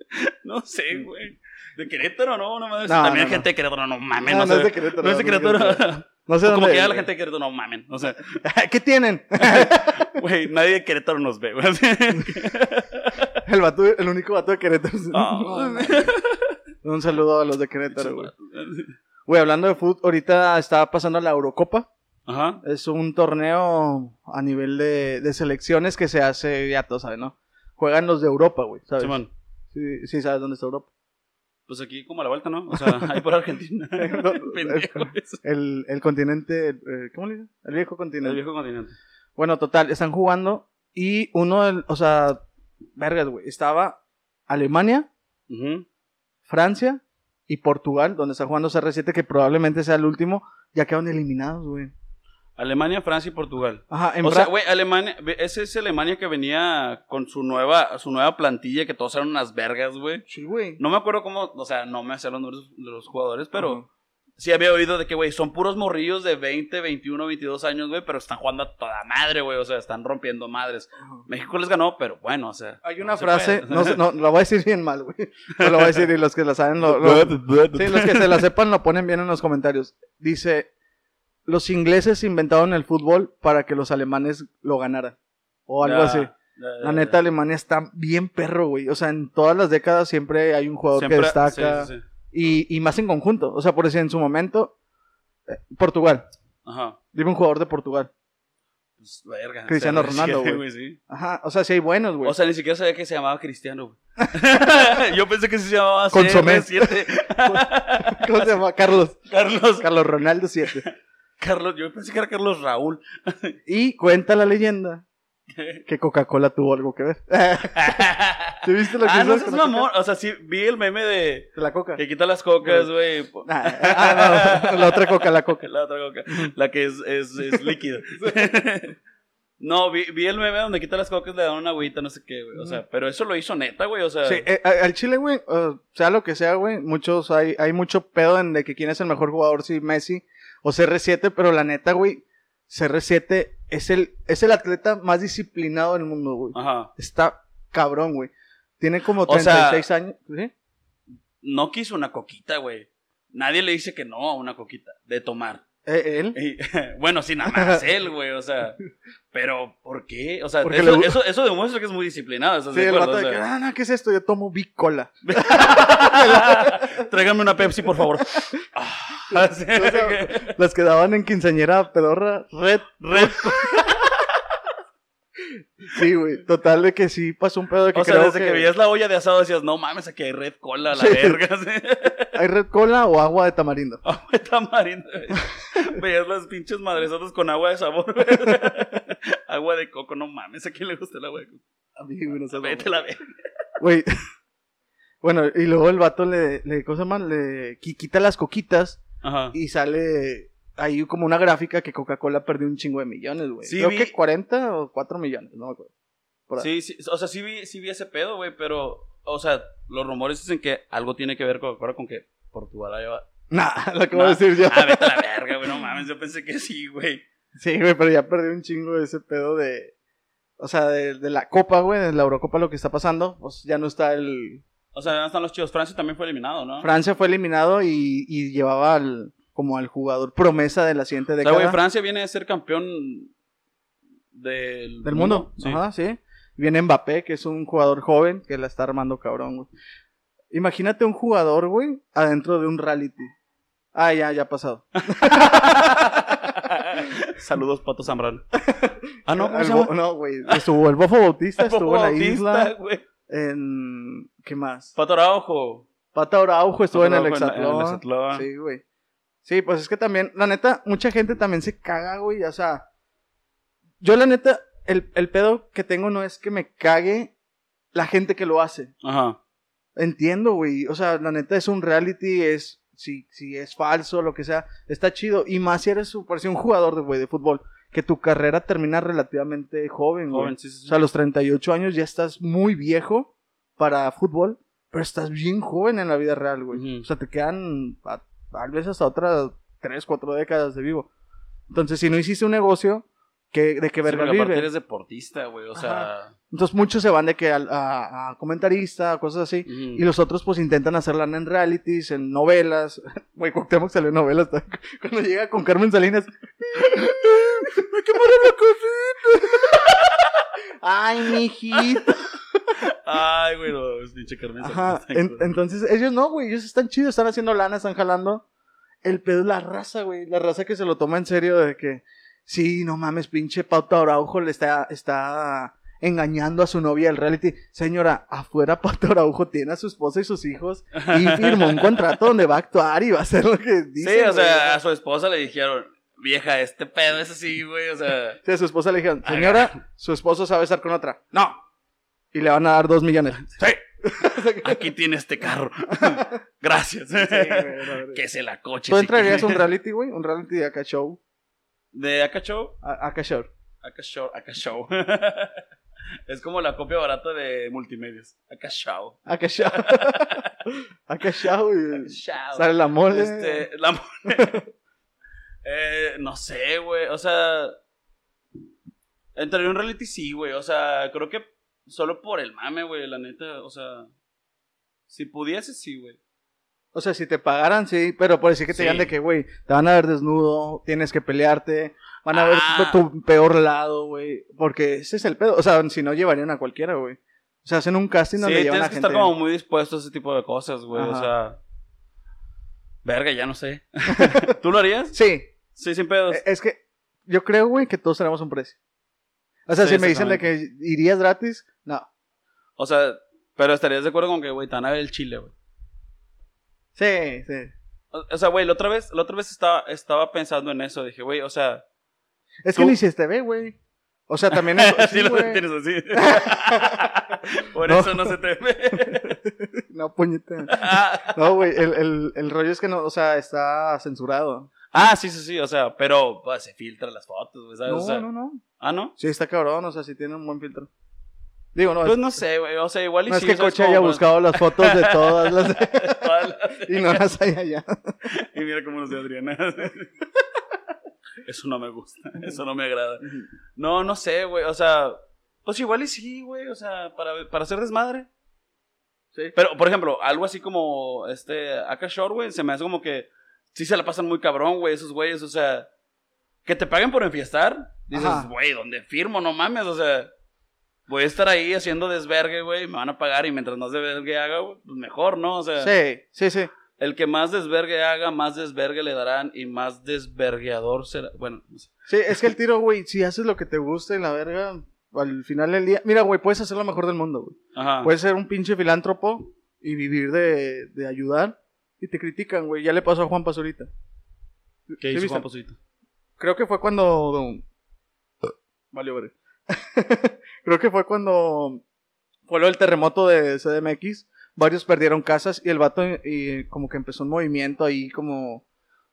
No sé, güey. ¿De Querétaro no? No mames. No, También no, gente de Querétaro, no mames. No, No, no sé. es de Querétaro, no es de Querétaro. No sé Como dónde que ya la gente de Querétaro, no mamen. O sea, ¿Qué tienen? güey, nadie de Querétaro nos ve, güey. El, vato, el único vato de Querétaro. Ah. Un saludo a los de Querétaro, güey. Güey, hablando de fútbol, ahorita está pasando la Eurocopa. Ajá. Es un torneo a nivel de, de selecciones que se hace, ya todos saben, ¿no? Juegan los de Europa, güey, ¿sabes? Simón. Sí, sí, sabes dónde está Europa. Pues aquí como a la vuelta, ¿no? O sea, ahí por Argentina. Pendejo eso. El, el continente, eh, ¿cómo le dicen? El viejo continente. El viejo continente. Bueno, total, están jugando y uno, del, o sea, vergas, güey, estaba Alemania. Francia y Portugal, donde está jugando CR7, que probablemente sea el último, ya quedaron eliminados, güey. Alemania, Francia y Portugal. Ajá, en o sea, güey, Alemania, ese es Alemania que venía con su nueva, su nueva plantilla, que todos eran unas vergas, güey. Sí, güey. No me acuerdo cómo, o sea, no me hacía los números de los jugadores, pero Ajá. sí había oído de que, güey, son puros morrillos de 20, 21, 22 años, güey, pero están jugando a toda madre, güey, o sea, están rompiendo madres. México les ganó, pero bueno, o sea. Hay no una se frase, no, sé- no, lo voy a decir bien mal, güey. No lo voy a decir y los que la saben, lo, lo- sí, los que se la sepan lo ponen bien en los comentarios. Dice, los ingleses inventaron el fútbol para que los alemanes lo ganaran. O algo Ya, así. La neta, Alemania está bien perro, güey. O sea, en todas las décadas siempre hay un jugador Siempre- que destaca. sí, sí, sí. Y, y más en conjunto. O sea, por decir, en su momento, eh, Portugal. Ajá. Dime un jugador de Portugal. Pues, verga. Cristiano o sea, Ronaldo, güey. sí. Ajá, o sea, sí hay buenos, güey. O sea, ni siquiera sabía que se llamaba Cristiano, güey. Yo pensé que sí se llamaba Consomé. CR7. ¿Cómo se llama? Carlos. Carlos. Carlos Ronaldo 7. Carlos, yo pensé que era Carlos Raúl. Y cuenta la leyenda que Coca-Cola tuvo algo que ver. ¿Sí viste lo que ah, no seas mamón. O sea, sí, vi el meme de De la Coca. que quita las cocas, güey. Ah, ah, no, la otra Coca, la Coca. La otra coca. La que es, es, es líquida. No, vi, vi el meme donde quita las cocas, le dan una agüita, no sé qué, güey. O sea, pero eso lo hizo neta, güey. O sea, Sí, eh, al Chile, güey, uh, sea lo que sea, güey, muchos, hay, hay mucho pedo en de que quién es el mejor jugador, si Messi o CR7, pero la neta, güey, CR7 es el, es el atleta más disciplinado del mundo, güey. ajá. Está cabrón, güey. Tiene como O sea- 36 años, ¿sí? No quiso una coquita, güey. Nadie le dice que no a una coquita de tomar. Eh, él. Y, bueno, sí, nada más él, güey, o sea, pero ¿por qué? O sea, Porque eso, le- eso, eso demuestra que es muy disciplinado, ¿estás Sí, de el vato de que, ah, no, ¿qué es esto? Yo tomo Bicola. Tráigame una Pepsi, por favor. Ah, así O sea, que- Las que daban en quinceañera pedorra, red. Red- Sí, güey. Total de que sí pasó un pedo de que o sea, creo desde que... veías la olla de asado decías, no mames, aquí hay red cola, la Sí. verga. ¿Hay red cola o agua de tamarindo? Agua de tamarindo. Veías las pinches madresotas con agua de sabor. güey. agua de coco, no mames, ¿a quién le gusta el agua de coco? A mí, güey, no sé. Vete la verga. Güey. Bueno, y luego el vato le, le ¿cómo se llama? Le qui- quita las coquitas Ajá. y sale hay como una gráfica que Coca-Cola perdió un chingo de millones, güey. Sí, Creo vi- que 40 o 4 millones, no me acuerdo. Sí, sí, o sea, sí vi, sí vi ese pedo, güey, pero, o sea, los rumores dicen que algo tiene que ver con, con que Portugal lleva... Nah, lo que voy a decir yo. Ah, vete a la verga, güey, no mames, yo pensé que sí, güey. Sí, güey, pero ya perdió un chingo de ese pedo de. O sea, de, de la Copa, güey, de la Eurocopa, lo que está pasando. Pues ya no está el. O sea, ya están los chicos. Francia también fue eliminado, ¿no? Francia fue eliminado y, y llevaba al, como al jugador promesa de la siguiente o sea, década güey, Francia viene a ser campeón del, del mundo. Sí. Ajá, sí. Viene Mbappé, que es un jugador joven que la está armando cabrón, güey. Imagínate un jugador, güey, adentro de un reality. Ah, ya, ya ha pasado. Saludos, Pato Zambrano. Ah, no, no, güey. Estuvo el Bofo Bautista, estuvo en la isla. En. ¿Qué más? Pato Araujo. Pata Araujo estuvo en Pato el Araujo en- el. Sí, güey. Sí, pues es que también, la neta, mucha gente también se caga, güey. O sea, yo la neta, el, el pedo que tengo no es que me cague la gente que lo hace. Ajá. Entiendo, güey. O sea, la neta es un reality, es. Si, si es falso, lo que sea, está chido. Y más si eres su- parece un jugador de, güey, de fútbol, que tu carrera termina relativamente joven, güey. Joven, sí, sí, sí. O sea, a los 38 años ya estás muy viejo para fútbol, pero estás bien joven en la vida real, güey. O sea, te quedan a- tal vez hasta otras 3, 4 décadas de vivo. Entonces, si no hiciste un negocio, ¿qué, ¿de qué Sí, verga aparte vive? eres deportista, güey. O sea. Entonces, muchos se van de que al- a, a comentarista, cosas así. ujú. Y los otros, pues, intentan hacerla en realities, en novelas. Güey, Cuauhtémoc salió en novelas. Cuando llega con Carmen Salinas. ¡Me quemaron la cosita! ¡Ay, mijito! Ay, güey, no, es pinche Carmen Ajá, en- entonces ellos no, güey, ellos están chidos, están haciendo lana, están jalando. El pedo es la raza, güey, la raza que se lo toma en serio de que, sí, no mames, pinche Pauta Araujo le está, está engañando a su novia del reality. Señora, afuera Pauta Araujo tiene a su esposa y sus hijos y firmó un contrato donde va a actuar y va a hacer lo que dice. Sí, o güey. sea, a su esposa le dijeron, vieja, este pedo es así, güey, o sea. Sí, a su esposa le dijeron, señora, su esposo sabe estar con otra. No. Y le van a dar dos millones. Sí. Aquí tiene este carro. Gracias. que se la coche. ¿Tú si entrarías a un reality, güey? Un reality de acá show. ¿De Aka Show? A- Acá show. Aka Show, Aka Show. es como la copia barata de multimedios. Aka. Acá show. Acá. Aka y Show. Sale la mole. Este, la mole. Eh, no sé, güey. O sea. Entraría en un reality, sí, güey. O sea, creo que solo por el mame, güey, la neta. O sea. Si pudiese, sí, güey. O sea, si te pagaran, sí, pero por decir que te Sí. digan de que, güey, te van a ver desnudo, tienes que pelearte, van a ver Ah. tu, tu peor lado, güey. Porque ese es el pedo. O sea, si no llevarían a cualquiera, güey. O sea, hacen un casting Sí, donde llevan tienes a que gente. estar como muy dispuesto a ese tipo de cosas, güey. O sea. Verga, ya no sé. ¿Tú lo harías? Sí, Sí, sin pedos. eh, es que yo creo, güey, que todos tenemos un precio. O sea, Sí, si me dicen de que irías gratis, no. O sea, pero estarías de acuerdo con que, güey, te van a ver el chile, güey. Sí, sí. O, o sea, güey, la otra vez, la otra vez estaba, estaba pensando en eso. Dije, güey, o sea. Es que ni si te ve, güey. O sea, también es, sí, sí, lo tienes así. Por No. eso no se te ve. No, puñeta. No, güey, el, el, el rollo es que no, o sea, está censurado. Ah, sí, sí, sí. O sea, pero pues, se filtran las fotos, güey, ¿sabes? No, o sea, no, no. Ah, ¿no? Sí, está cabrón, o sea, sí tiene un buen filtro. Digo, no, Pues es, no sé, güey. O sea, igual y no es que Coche haya como- buscado las fotos de todas las Todas las- y no las hay allá. Y mira cómo nos dio Adriana. Eso no me gusta. Eso no me agrada. No, no sé, güey. O sea, pues igual y sí, güey. O sea, para, para hacer desmadre. Sí. Pero, por ejemplo, algo así como este Aka Shore, güey, se me hace como que sí se la pasan muy cabrón, güey, esos güeyes. O sea, que te paguen por enfiestar. Dices, güey, ¿dónde firmo? No mames, o sea. Voy a estar ahí haciendo desvergue, güey. Me van a pagar y mientras más desvergue haga, güey, pues mejor, ¿no? O sea. Sí, sí, sí. El que más desvergue haga, más desvergue le darán y más desvergueador será. Bueno, no sé. Sí, es que el tiro, güey, si haces lo que te gusta en la verga, al final del día. Mira, güey, puedes hacer lo mejor del mundo, güey. Puedes ser un pinche filántropo y vivir de, de ayudar y te critican, güey. Ya le pasó a Juan Pazurita. ¿Qué ¿Sí hizo viste? Juan Posito? Creo que fue cuando. Valió, verga. Creo que fue cuando fue lo del terremoto de CDMX. Varios perdieron casas y el vato y, como que empezó un movimiento ahí como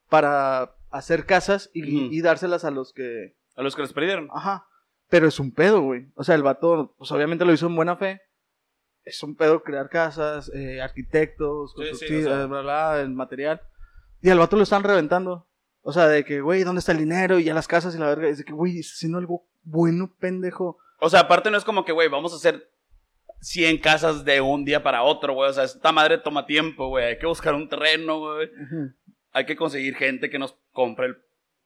para hacer casas y, y dárselas a los que... A los que les perdieron. Ajá. Pero es un pedo, güey. O sea, el vato, pues obviamente lo hizo en buena fe. Es un pedo crear casas, eh, arquitectos, Sí, sí, o sea. bla, bla, el material. Y al vato lo están reventando. O sea, de que, güey, ¿dónde está el dinero? Y ya las casas y la verga. Es de que, güey, está haciendo algo bueno, pendejo. O sea, aparte no es como que, güey, vamos a hacer 100 casas de un día para otro, güey. O sea, esta madre toma tiempo, güey. Hay que buscar un terreno, güey. Ujú. Hay que conseguir gente que nos compre el...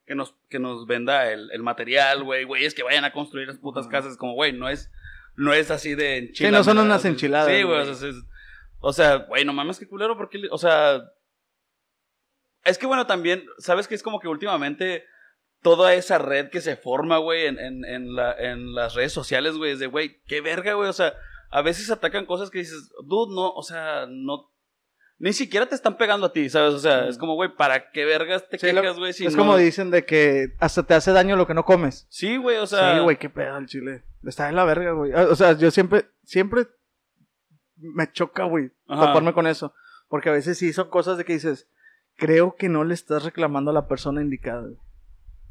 Que nos, que nos venda el, el material, güey. Güey, es que vayan a construir las putas Ujú. casas. Como, güey, no es... No es así de Sí, enchiladas. no son unas enchiladas, Sí, güey. güey. O sea, es- o sea, güey, no mames, qué culero. porque O sea... Es que, bueno, también... ¿Sabes que Es como que últimamente... Toda esa red que se forma, güey, en, en, en, la, en las redes sociales, güey, es de, güey, qué verga, güey. O sea, a veces atacan cosas que dices, dude, no, o sea, no... Ni siquiera te están pegando a ti, ¿sabes? O sea, es como, güey, ¿para qué vergas te Sí, quejas, güey? si es no- como dicen de que hasta te hace daño lo que no comes. Sí, güey, o sea... sí, güey, qué pedo el chile. Está en la verga, güey. Ah, O sea, yo siempre, siempre me choca, güey, Ajá. toparme con eso. Porque a veces sí son cosas de que dices, creo que no le estás reclamando a la persona indicada. güey.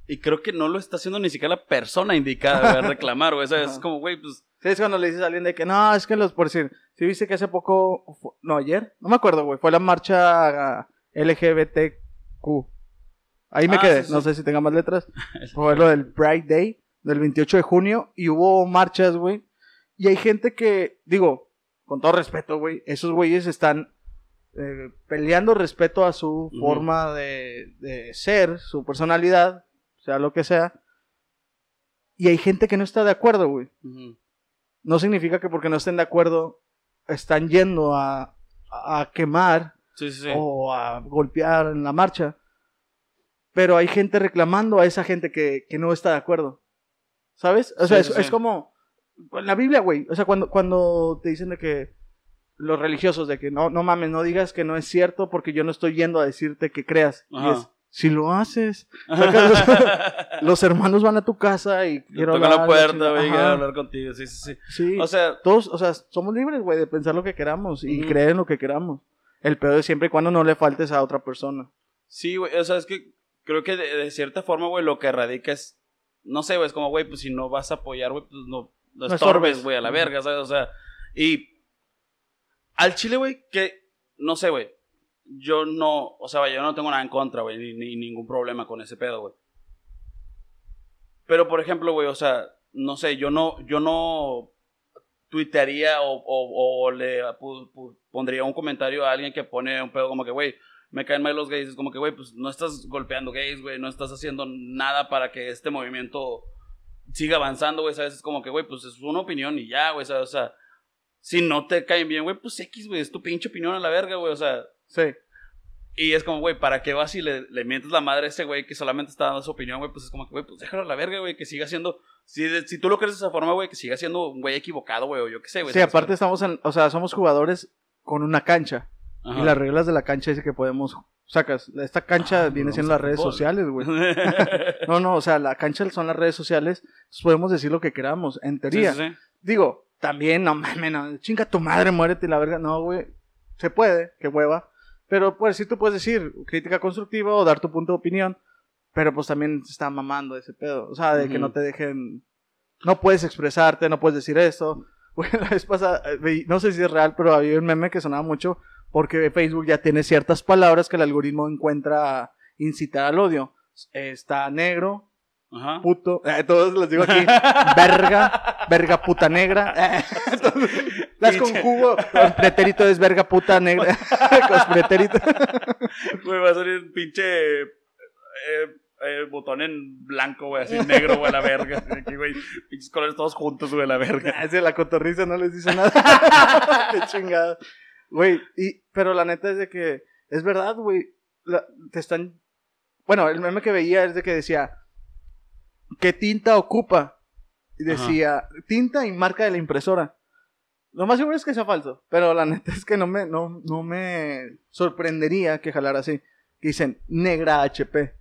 Y creo que no lo está haciendo ni siquiera la persona indicada, güey, reclamar, güey. O sea, es como, güey, pues... Sí, es cuando le dices a alguien de que no, es que los, por decir, sí viste que hace poco, no, ayer, no me acuerdo, güey, fue la marcha ah, LGBTQ. Ahí me Ah, quedé, sí, sí. no sé si tenga más letras. Fue lo del Pride Day, del 28 de junio, y hubo marchas, güey. Y hay gente que, digo, con todo respeto, güey, esos güeyes están eh, peleando respeto a su forma de, de ser, su personalidad, sea lo que sea. Y hay gente que no está de acuerdo, güey. ujú. No significa que porque no estén de acuerdo están yendo a, a quemar Sí, sí, sí. o a golpear en la marcha. Pero hay gente reclamando a esa gente que, que no está de acuerdo. ¿Sabes? O sea, es, como en la Biblia, güey. O sea, cuando, cuando te dicen de que los religiosos, de que no, no mames, no digas que no es cierto porque yo no estoy yendo a decirte que creas. Y es, si lo haces, los, los hermanos van a tu casa y quiero hablar, la puerta, güey, quiero hablar contigo, sí, sí, sí. Sí. O sea, Todos, o sea, somos libres, güey, de pensar lo que queramos y Ujú. creer en lo que queramos. El pedo es siempre y cuando no le faltes a otra persona. Sí, güey, o sea, es que creo que de, de cierta forma, güey, lo que radica es, no sé, güey, es como, güey, pues si no vas a apoyar, güey, pues no, no No estorbes, güey, a la Ujú. verga, ¿sabes? O sea, y al chile, güey, que, no sé, güey, yo no, o sea, yo no tengo nada en contra, güey, ni, ni ningún problema con ese pedo, güey. Pero, por ejemplo, güey, o sea, no sé, yo no, yo no tuitearía o, le pondría un comentario a alguien que pone un pedo como que, güey, me caen mal los gays. Es como que, güey, pues no estás golpeando gays, güey, no estás haciendo nada para que este movimiento siga avanzando, güey, ¿sabes? Es como que, güey, pues es una opinión y ya, güey. O sea, si no te caen bien, güey, pues X, güey, es tu pinche opinión a la verga, güey, o sea, Sí. y es como, güey, ¿para qué vas y le, le mientes la madre a ese güey que solamente está dando su opinión, güey? Pues es como güey, pues déjalo a la verga, güey, que siga siendo. Si, si tú lo crees de esa forma, güey, que siga siendo un güey equivocado, güey, o yo qué sé, güey. Sí, aparte estamos en, o sea, somos jugadores con una cancha. Ajá. Y las reglas de la cancha dice que podemos, sacas, esta cancha Ah, viene siendo las redes fútbol. sociales, güey. No, no, o sea, la cancha son las redes sociales, podemos decir lo que queramos, en teoría. sí, sí. Digo, también, no mames, no, chinga tu madre, muérete y la verga. No, güey, se puede, que hueva. Pero pues sí tú puedes decir crítica constructiva o dar tu punto de opinión, pero pues también se está mamando ese pedo. O sea, de que Ujú. no te dejen, no puedes expresarte, no puedes decir esto. Güey, la vez pasada, eh, no sé si es real, pero había un meme que sonaba mucho porque Facebook ya tiene ciertas palabras que el algoritmo encuentra incitar al odio. Está negro, Ajá. puto, eh, todos les digo aquí, verga, verga puta negra. eh, entonces, las conjugo, con pretérito es verga puta negra, con pretérito. Güey, va a salir un pinche eh, eh, botón en blanco, güey, así negro, güey, la verga. Aquí, güey, pinches colores todos juntos, güey, la verga. Ah, ese de la cotorriza no les dice nada. Qué chingada. Güey, y, pero la neta es de que, es verdad, güey, te están, bueno, el meme que veía es de que decía, ¿qué tinta ocupa? Y decía, tinta y marca de la impresora. Lo más seguro es que sea falso, pero la neta es que no me, no, no me sorprendería que jalara así. Que dicen, negra HP.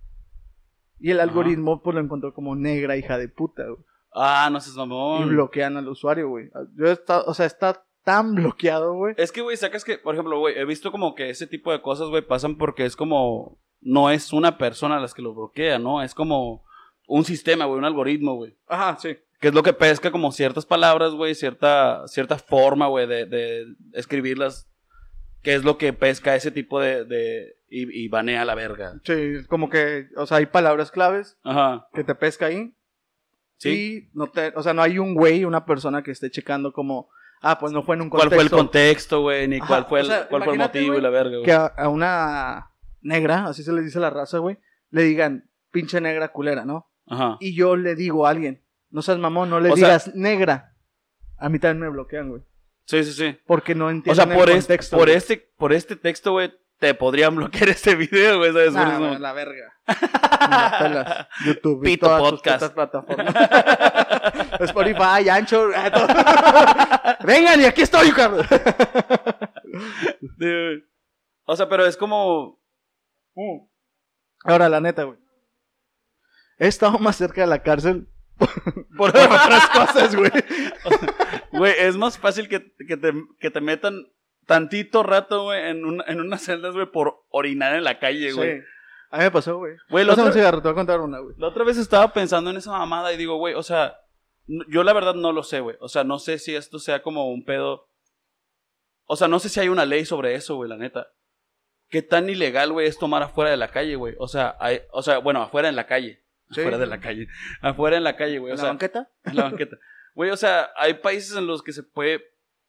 Y el Ajá. algoritmo pues lo encontró como negra hija de puta, güey. Ah, no seas Y mamón. bloquean al usuario, güey. Yo he estado, o sea, está tan bloqueado, güey. Es que, güey, sacas que, por ejemplo, güey, he visto como que ese tipo de cosas, güey, pasan porque es como. no es una persona la que lo bloquea, ¿no? Es como un sistema, güey, un algoritmo, güey. Ajá, sí. Que es lo que pesca como ciertas palabras, güey, cierta, cierta forma, güey, de, de escribirlas. Que es lo que pesca ese tipo de... de y, y banea la verga. Sí, como que, o sea, hay palabras claves Ajá. que te pesca ahí. Sí. Y no te, o sea, no hay un güey, una persona que esté checando como, ah, pues no fue en un ¿Cuál contexto. fue el contexto, güey? Ni Ajá, cuál fue el, o sea, cuál fue el motivo y güey, la verga, güey. Que a, a una negra, así se le dice a la raza, güey, le digan, pinche negra culera, ¿no? Ajá. Y yo le digo a alguien, no seas mamón, no le O sea- digas negra. A mí también me bloquean, güey. Sí, sí, sí. Porque no O entienden sea, por, el este, por, este, por este texto, güey, te podrían bloquear este video, güey, ¿sabes? Nah, güey, la verga. Me la pelas. YouTube. y Pito todas Podcast. plataformas. Spotify, Anchor. eh. Vengan, y aquí estoy, Carlos. O sea, pero es como... Ahora, la neta, güey. He estado más cerca de la cárcel Por por otras cosas, güey. Güey, es más fácil que, que, te, que te metan tantito rato, güey, en, un, en unas celdas, güey, por orinar en la calle, güey. Sí. A mí me pasó, güey. Güey, la un otra, cigarro, te voy a contar una, güey. la otra vez estaba pensando en esa mamada y digo, güey, o sea, yo la verdad no lo sé, güey. O sea, no sé si esto sea como un pedo... O sea, no sé si hay una ley sobre eso, güey, la neta. ¿Qué tan ilegal, güey, es tomar afuera de la calle, güey? O sea, hay, o sea, bueno, afuera en la calle. Sí. Afuera de la calle. Afuera en la calle, güey. O ¿En la sea, banqueta? en la banqueta. Güey, o sea, hay países en los que se puede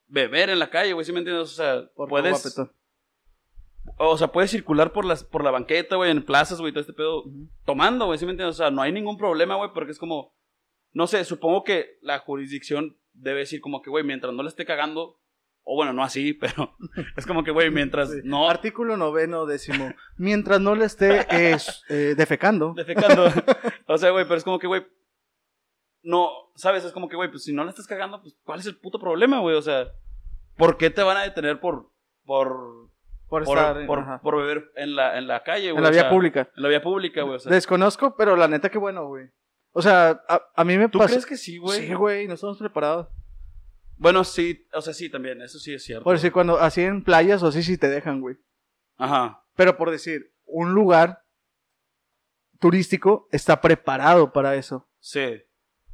beber en la calle, güey, ¿sí me entiendes? O sea, Por puedes... O sea, puedes circular por las por la banqueta, güey, en plazas, güey, todo este pedo, tomando, güey, ¿sí me entiendes? O sea, no hay ningún problema, güey, porque es como, no sé, supongo que la jurisdicción debe decir como que, güey, mientras no le esté cagando, o bueno, no así, pero es como que, güey, mientras Sí. no Artículo noveno décimo. Mientras no le esté eh, eh, defecando. defecando, o sea, güey, pero es como que, güey, no, ¿sabes? Es como que, güey, pues si no le estás cagando, pues, ¿cuál es el puto problema, güey? O sea, ¿por qué te van a detener por, por, Por estar. por, por beber en la, en la calle, güey? en la O vía sea, pública. En la vía pública, güey, o sea. Desconozco, pero la neta, qué bueno, güey. O sea, a, a mí me ¿Tú crees que sí, güey? Sí, güey, no estamos preparados. Bueno, sí, o sea, sí, también, eso sí es cierto. Por decir, cuando así en playas o así, sí te dejan, güey. Ajá. Pero por decir, un lugar turístico está preparado para eso. Sí.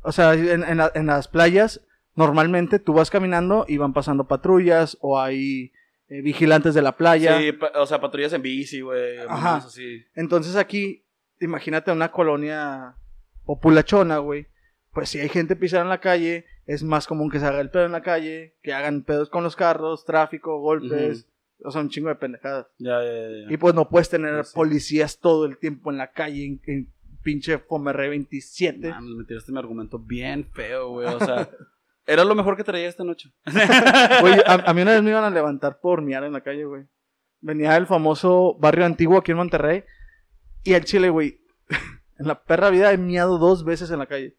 O sea, en, en la- en las playas, normalmente tú vas caminando y van pasando patrullas o hay eh, vigilantes de la playa. Sí, o sea, patrullas en bici, güey. Ajá. así. Entonces aquí, imagínate una colonia populachona, güey. Pues si hay gente pisando en la calle, es más común que se haga el pedo en la calle, que hagan pedos con los carros, tráfico, golpes, o sea, un chingo de pendejadas. Ya, ya, ya. Y pues no puedes tener sé. policías todo el tiempo en la calle, en, en pinche Fomerre 27. Mames, me tiraste mi argumento bien feo, güey. O sea, era lo mejor que traía esta noche. Güey, a, a mí una vez me iban a levantar por miar en la calle, güey. Venía del famoso barrio antiguo aquí en Monterrey. Y al chile, güey, en la perra vida he miado dos veces en la calle.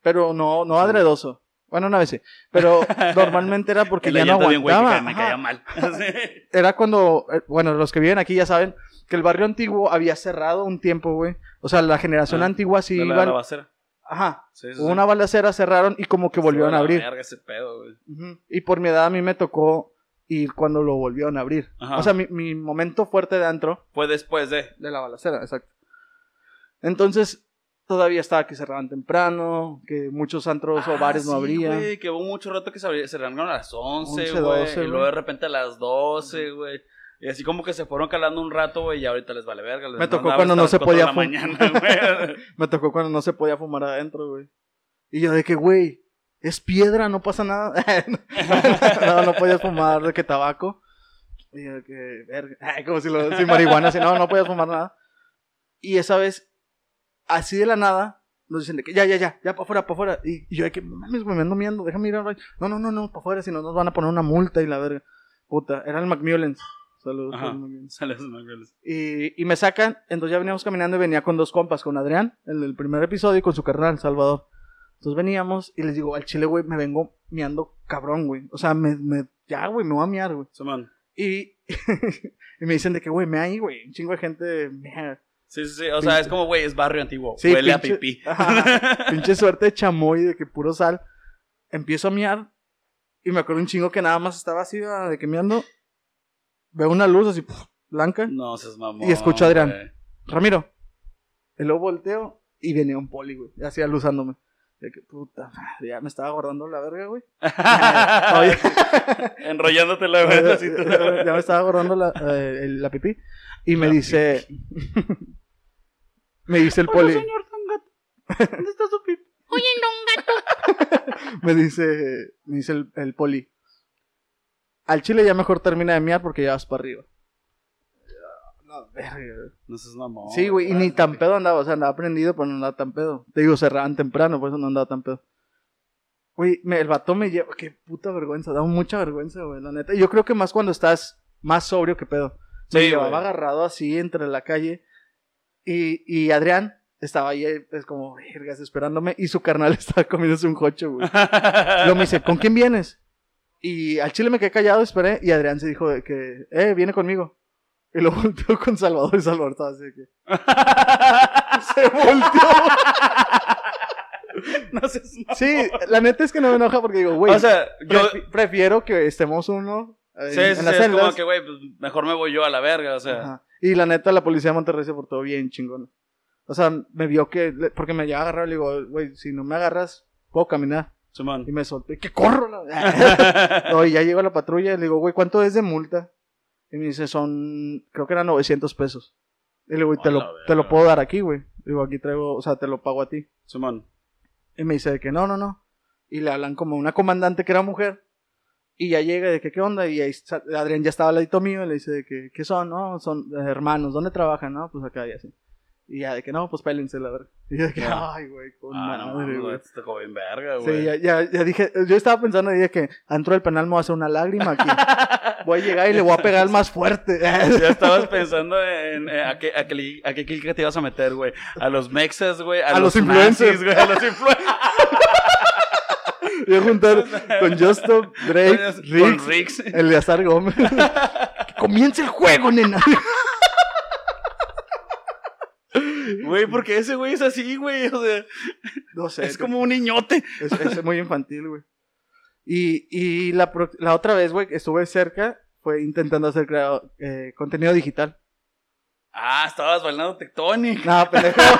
Pero no, no adredoso. Bueno, una vez sí. Pero normalmente era porque ya no llanta bien, güey, que aguantaba. me caía mal. Era cuando, eh, bueno, los que viven aquí ya saben que el barrio antiguo había cerrado un tiempo, güey. O sea, la generación Ah, antigua sí De la, basera. Ajá. Sí, sí, Hubo sí. una balacera, cerraron y como que volvieron a abrir. verga ese pedo, güey. Y por mi edad a mí me tocó ir cuando lo volvieron a abrir. Ajá. O sea, mi, mi momento fuerte de antro, Fue después de. de la balacera, exacto. Entonces, todavía estaba que cerraban temprano, que muchos antros o Ah, bares no sí, abrían. güey, que hubo mucho rato que arrancaron a las 11, 11, güey. 12, y luego de repente a las 12, güey. Y así como que se fueron calando un rato, güey, y ahorita les vale verga. les Me tocó cuando no se 4 de podía la fum- mañana, güey. Me tocó cuando no se podía fumar adentro, güey. Y yo de que, güey, es piedra, no pasa nada. no, no podías fumar de que tabaco. Y yo de que, verga. Como si lo, si marihuana, así, no, no podías fumar nada. Y esa vez, así de la nada, nos dicen de que ya, ya, ya, ya, para afuera, para afuera. Y, y yo de que, mames, güey, me ando miando, déjame ir al baño. No, no, no, no, para afuera, si no nos van a poner una multa y la verga. Puta, era el Macmillans. Saludos. Esos maguelos. Y, y me sacan, entonces ya veníamos caminando y venía con dos compas, con Adrián, en el primer episodio, y con su carnal, Salvador. Entonces veníamos y les digo, al chile, güey, me vengo miando cabrón, güey. O sea, me, me ya, güey, me voy a miar, güey. Y, y me dicen de que, güey, me ahí, güey, un chingo de gente mea. Sí, sí, sí. O sea, es como, güey, es barrio antiguo. Sí, Huele a pipí. Ajá. Pinche suerte de chamoy, de que puro sal. Empiezo a miar y me acuerdo un chingo que nada más estaba así, ah, de que miando. Veo una luz así, puf, blanca. No seas mamón. Y escucho a Adrián. Ramiro. Y luego volteo y venía un poli, güey. Así alusándome. De que puta madre, ya me estaba guardando la verga, güey. Enrollándote la cintura. ya me estaba guardando la, eh, la pipí. Y me dice. me dice el poli. señor Don Gato. ¿Dónde está su pip? me dice. Me dice el, el poli. Al chile ya mejor termina de miar porque ya vas para arriba. No, verga. No seas mamón. Sí, güey, y ni tan pedo andaba, o sea, andaba prendido, pero no andaba tan pedo. Te digo, cerraban temprano, por eso no andaba tan pedo. Güey, me- el vato me lleva, qué puta vergüenza, da mucha vergüenza, güey, la neta. Y Yo creo que más cuando estás más sobrio que pedo. Me Sí, llevaba agarrado así entre la calle y, y Adrián estaba ahí, pues como, vergas, esperándome y su carnal estaba comiéndose un jocho, güey. Luego me dice, ¿con quién vienes? Y al chile me quedé callado, esperé, y Adrián se dijo de que, eh, viene conmigo. Y lo volteó con Salvador y Salvador estaba así de que... Se volteó. no. Sí, la neta es que no me enoja porque digo, güey, O sea, yo. prefi- prefiero que estemos uno Sí, sí, en sí, las es como que, güey, pues mejor me voy yo a la verga, o sea. Ajá. Y la neta, la policía de Monterrey se portó bien chingón. O sea, me vio que, porque me llevaba a agarrar, le digo, güey, si no me agarras, puedo caminar. Simón. Y me solté, que corro. no, y ya llegó la patrulla y le digo, güey, ¿cuánto es de multa? Y me dice, son, creo que eran 900 pesos. Y le digo, güey, te lo, te lo puedo dar aquí, güey. Digo, aquí traigo, o sea, te lo pago a ti. Simón. Y me dice que no, no, no. Y le hablan como una comandante que era mujer. Y ya llega de que qué onda. Y ahí Adrián ya estaba al ladito mío. Y le dice de que, ¿qué son? No, son eh, hermanos. ¿Dónde trabajan? No, pues acá y así. Y ya de que no, pues pélense la verga. Y yo de que, ay, güey, con Ah, no, madre, güey. Este joven verga, güey. Sí, ya, ya, ya dije, yo estaba pensando dije que dentro del penal me voy a hacer una lágrima aquí. Voy a llegar y le voy a pegar más fuerte. Ya estabas pensando en, en a, qué, a, qué, a qué te ibas a meter, güey. A los mexas, güey. A, A los nazis, influencers. güey. A los influencers. Voy a juntar con Justo, Drake, Riggs, Riggs. Eleazar Gómez. que comience el juego, nena. Güey, porque ese güey es así, güey. O sea, No sé. es como un niñote. Es, es muy infantil, güey. Y, y la, pro- la otra vez, güey, que estuve cerca, fue intentando hacer creado, eh, contenido digital. Ah, estabas bailando Tectonic. No, pendejo.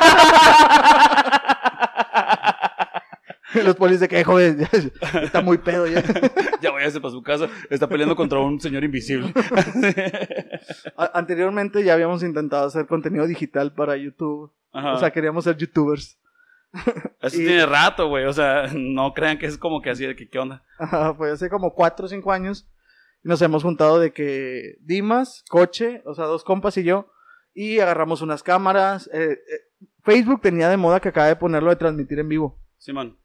Los polis de que, joven, está muy pedo ya. Ya váyase para su casa. Está peleando contra un señor invisible. A- Anteriormente ya habíamos intentado hacer contenido digital para YouTube. Ajá. O sea, queríamos ser youtubers. Eso y- tiene rato, güey. O sea, no crean que es como que así de que, ¿qué onda? Ajá, fue hace como 4 o 5 años. Y nos hemos juntado de que Dimas, Coche, o sea, dos compas y yo. Y agarramos unas cámaras. eh, eh, Facebook tenía de moda que acaba de ponerlo de transmitir en vivo. Simón.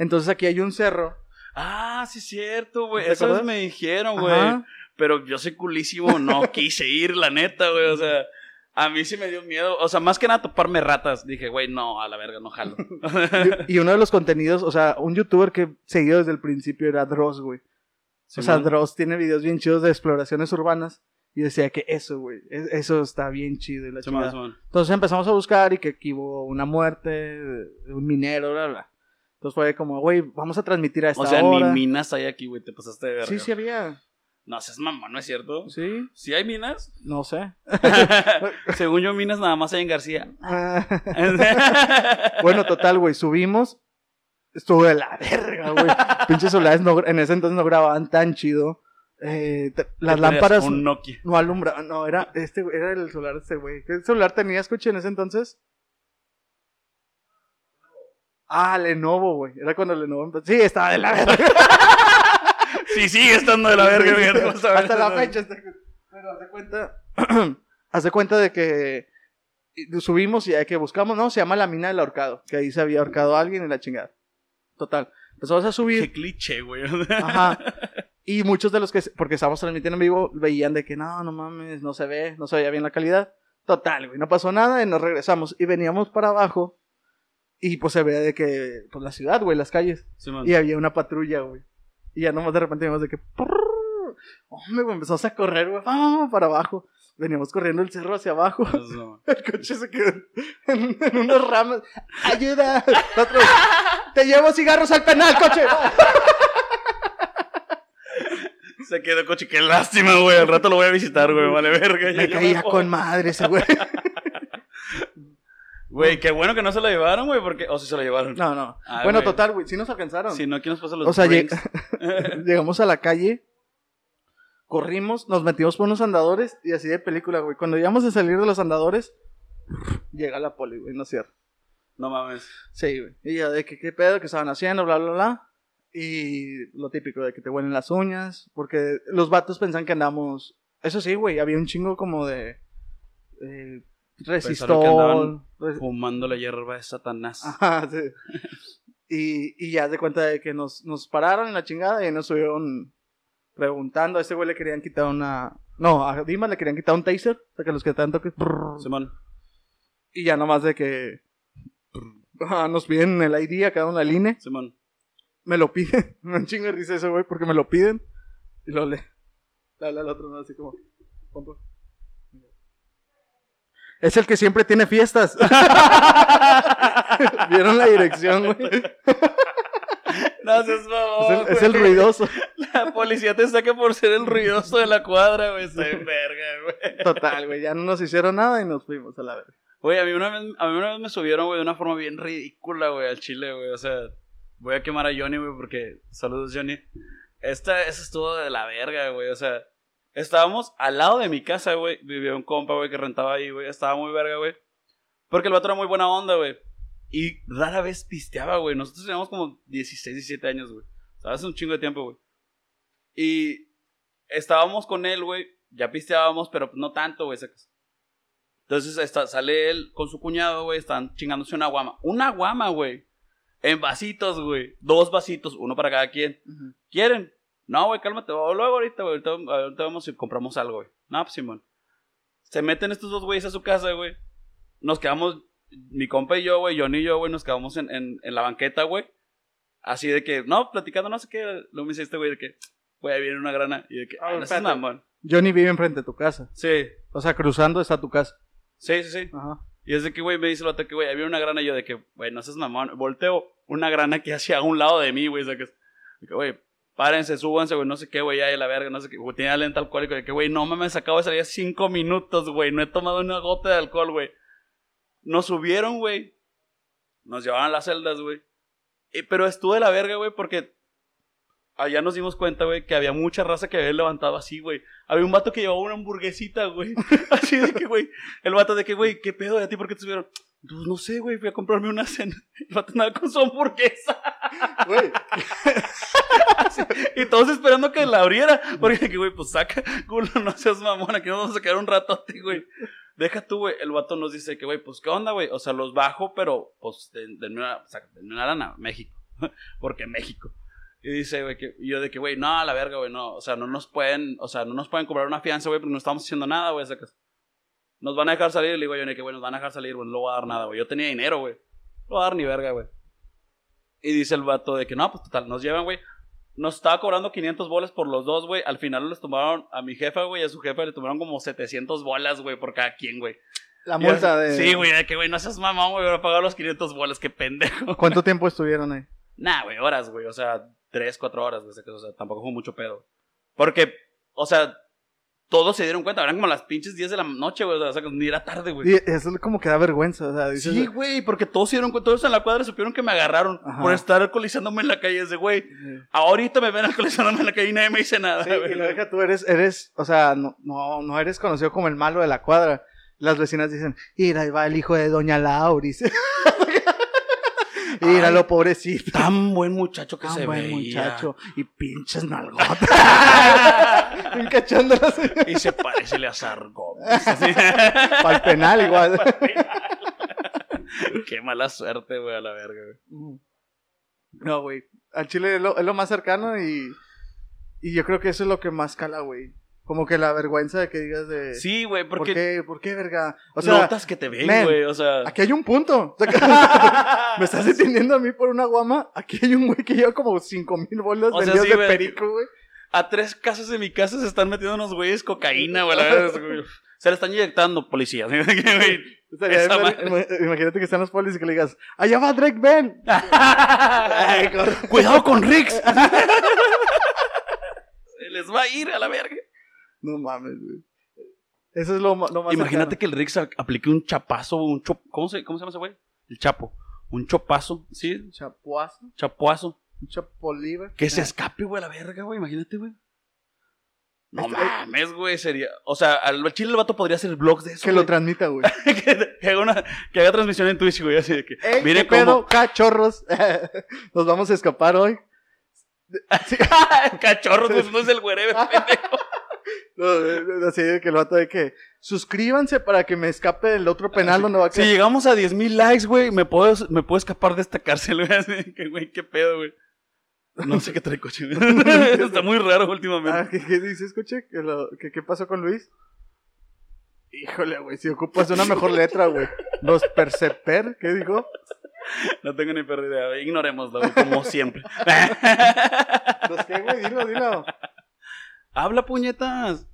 Entonces aquí hay un cerro. Ah, sí es cierto, güey. ¿Te Esa vez me dijeron, güey. Pero yo soy culísimo, no quise ir, la neta, güey. O sea, a mí sí me dio miedo. O sea, más que nada toparme ratas. Dije, güey, no, a la verga, no jalo. Y, uno de los contenidos, o sea, un youtuber que seguido desde el principio era Dross, güey. O sea, Simón. Dross tiene videos bien chidos de exploraciones urbanas. Y decía que eso, güey, es- eso está bien chido. Y la. Simón. Entonces empezamos a buscar y que aquí hubo una muerte un minero, bla, bla. Entonces fue como, güey, vamos a transmitir a esta O sea, hora. ni minas hay aquí, güey. Te pasaste de verga. Sí, sí había. No seas mamá, ¿no es cierto? Sí, ¿Sí hay minas? no sé. Según yo, minas nada más hay en García. bueno, total, güey, subimos. Estuvo de la verga, güey. Pinches celulares no- en ese entonces no grababan tan chido. Eh, te- las lámparas Un Nokia. no alumbraban. No, era, este, güey, era el celular de este güey. ¿Qué celular tenías, coche, en ese entonces? Ah, Lenovo, güey. Era cuando Lenovo empezó. Sí, estaba de la verga. Sí, sigue estando de la verga, güey. Hasta la fecha. está- Pero hace cuenta. hace cuenta de que subimos y hay que buscamos, ¿no? Se llama la mina del ahorcado. Que ahí se había ahorcado a alguien y la chingada. Total. Empezamos a subir. Qué cliché, güey. Ajá. Y muchos de los que, porque estábamos transmitiendo en vivo, veían de que no, no mames, no se ve, no se veía bien la calidad. Total, güey, no pasó nada y nos regresamos. Y veníamos para abajo y pues se veía de que, pues la ciudad, güey, las calles. Simón. Y había una patrulla, güey. Y ya nomás de repente vimos de que, hombre, güey, empezamos a correr, güey, ¡ah! para abajo. Veníamos corriendo el cerro hacia abajo. No. El coche se quedó en, en unas ramas. ¡Ayuda! Nosotros, ¡Te llevo cigarros al penal, coche! Se quedó coche. Qué lástima, güey. Al rato lo voy a visitar, güey. Vale, verga. Me caía con madre ese güey. Güey, qué bueno que no se lo llevaron, güey, porque... O si se lo llevaron. No, no. Ah, bueno, total, güey. Sí nos alcanzaron. Si no, ¿quién nos pasa los O sea? Llegamos a la calle, corrimos, nos metimos por unos andadores y así de película, güey. Cuando llegamos a salir de los andadores, llega la poli, güey, no cierra. No mames. Sí, güey. Y ya de que qué pedo que estaban haciendo, bla, bla, bla. Y lo típico de que te huelen las uñas, porque los vatos pensan que andamos. Eso sí, güey, había un chingo como de. Eh, resistol. Res- Fumando la hierba de Satanás. Ajá, sí. Y, y ya de cuenta de que nos, nos pararon en la chingada y nos subieron preguntando. A ese güey le querían quitar una. No, a Dimas le querían quitar un taser. O sea, que los que tanto que. Simón. Y ya nomás de que. Ajá, nos piden el ID a cada una línea. Simón. Me lo piden. Un chingo risa ese güey porque me lo piden. Y lo le. Le habla al otro, ¿no? Así como. "Compa". Es el que siempre tiene fiestas. Vieron la dirección, güey. No seas Es mamón, el, es el ruidoso. La policía te saca por ser el ruidoso de la cuadra, güey. En verga, güey. Total, güey. Ya no nos hicieron nada y nos fuimos a la verga. Güey, a mí una vez, a mí una vez me subieron, güey, de una forma bien ridícula, güey, al chile, güey. O sea, voy a quemar a Johnny, güey, porque... Saludos, Johnny. Esta, esa estuvo de la verga, güey. O sea, estábamos al lado de mi casa, güey. Vivía un compa, güey, que rentaba ahí, güey. Estaba muy verga, güey. Porque el vato era muy buena onda, güey. Y rara vez pisteaba, güey. Nosotros teníamos como 16, 17 años, güey. O sea, hace un chingo de tiempo, güey. Y estábamos con él, güey. Ya pisteábamos, pero no tanto, güey. Entonces está, sale él con su cuñado, güey. Están chingándose una guama. Una guama, güey. En vasitos, güey. Dos vasitos, uno para cada quien. ¿Quieren? No, güey, cálmate. o Luego ahorita, güey. Ahorita, ahorita vamos y compramos algo, güey. No, pues Simón. Se meten estos dos güeyes a su casa, güey. Nos quedamos, mi compa y yo, güey, Johnny y yo, güey, nos quedamos en, en, en la banqueta, güey. Así de que, no, platicando, no sé qué. Luego me dice este güey de que, güey, ahí viene una grana. Y de que, ah, ver, no seas espérate. mamón. Johnny vive enfrente de tu casa. Sí, O sea, cruzando está tu casa. sí, sí, sí. Ajá. Y es de que, güey, me dice el otro que, güey, había una grana. Y yo de que, güey, no seas mamón. Volteo una grana que hacía a un lado de mí, güey. O sea, que, güey, párense, súbanse, güey, no sé qué, güey, ya de la verga, no sé qué. Güey, tenía lente alcohólico. De que, güey, no mames, acabo de salir cinco minutos, güey. No he tomado una gota de alcohol, güey. Nos subieron, güey. Nos llevaron a las celdas, güey. Pero estuvo de la verga, güey, porque allá nos dimos cuenta, güey, que había mucha raza que había levantado así, güey. Había un vato que llevaba una hamburguesita, güey. Así de que, güey, el vato de que, güey, ¿qué pedo de a ti? ¿Por qué te subieron? Pues no sé, güey, fui a comprarme una cena. El vato andaba con su hamburguesa. Güey. Y todos esperando que la abriera. Porque, que, güey, pues saca, culo, no seas mamón, aquí nos vamos a quedar un ratote, güey. Deja tú, güey. El vato nos dice que, güey, pues, ¿qué onda, güey? O sea, los bajo, pero, pues, de, de una, de una lana, México. Porque México. Y dice, güey, que y yo de que, güey, no, a la verga, güey, no. O sea, no nos pueden, o sea, no nos pueden cobrar una fianza, güey, porque no estamos haciendo nada, güey. sacas. Nos van a dejar salir. Y le digo yo, que, güey, nos van a dejar salir, güey, no le voy a dar nada, güey. Yo tenía dinero, güey. No voy a dar ni verga, güey. Y dice el vato de que, no, pues total, nos llevan, güey. Nos estaba cobrando 500 bolas por los dos, güey. Al final les tomaron a mi jefa, güey, y a su jefa le tomaron como 700 bolas, güey, por cada quien, güey. La multa de. Sí, güey, de que, güey, no seas mamón, güey, voy a pagar los 500 bolas, qué pendejo. ¿Cuánto tiempo estuvieron ahí? Nah, güey, horas, güey, o sea, 3, 4 horas, güey, o sea, tampoco fue mucho pedo. Porque, o sea, todos se dieron cuenta, eran como las pinches 10 de la noche, güey, o sea, ni era tarde, güey. Y eso es como que da vergüenza. O sea, dices, Sí, güey, porque todos se dieron cuenta, todos en la cuadra supieron que me agarraron Ajá. por estar alcoholizándome en la calle. Ese güey, ahorita me ven alcoholizándome en la calle y nadie me dice nada. Sí, güey. y lo deja tú, eres, eres, o sea, no, no, no eres conocido como el malo de la cuadra. Las vecinas dicen, mira, ahí va el hijo de Doña Lauris. Míralo, pobrecito. Tan buen muchacho que Tan se buen veía. muchacho. Y pinches nalgotas. Encachándolas Y se parece a Sargón. Para el penal igual. Qué mala suerte, güey, a la verga, güey. No, güey. Al chile es lo, es lo más cercano y, y yo creo que eso es lo que más cala, güey. Como que la vergüenza de que digas de... Sí, güey, ¿Por porque qué? ¿Por qué, verga? O sea, notas que te ven, güey, o sea. aquí hay un punto. O sea, que- ¿Me estás entendiendo a mí por una guama? Aquí hay un güey que lleva como cinco mil bolas O sea, sí, de perico, güey. A tres casas de mi casa se están metiendo unos güeyes cocaína, güey. la verdad. Se le están inyectando policías. Imagínate que están los polis y que le digas, allá va Drake corre. Cuidado con Rix. Se les va a ir a la verga. No mames, güey. Eso es lo, lo más Imagínate que el Rick se aplique un chapazo, un chop... ¿Cómo se, ¿Cómo se llama ese güey? El chapo. Un chopazo, ¿sí? Chapuazo, Chapuazo. un chapoliver. Que se escape, güey, a la verga, güey. Imagínate, güey. No Este- mames, güey, sería... O sea, al chile el vato podría hacer vlogs de eso, Que lo transmita, güey. que, que haga una, que haga transmisión en Twitch, güey, así de que... ¡Ey, Mire qué pedo, cachorros! Nos vamos a escapar hoy. Sí. Cachorro, pues no es el güere, pendejo. No, eh, así de que el vato de que suscríbanse para que me escape del otro penal donde va a Si quedar. llegamos a 10.000 likes, güey, me puedo, me puedo escapar de esta cárcel, güey. Qué pedo, güey. No sé qué trae coche, güey. Está muy raro últimamente. Ah, ¿qué, qué dices, coche? ¿Qué, lo- qué- qué pasó con Luis? Híjole, güey, si ocupas una mejor letra, güey. Los perceper, ¿qué dijo? No tengo ni perra idea, güey. Ignorémoslo, güey, como siempre. Los qué, güey, dilo, dilo. Habla, puñetas.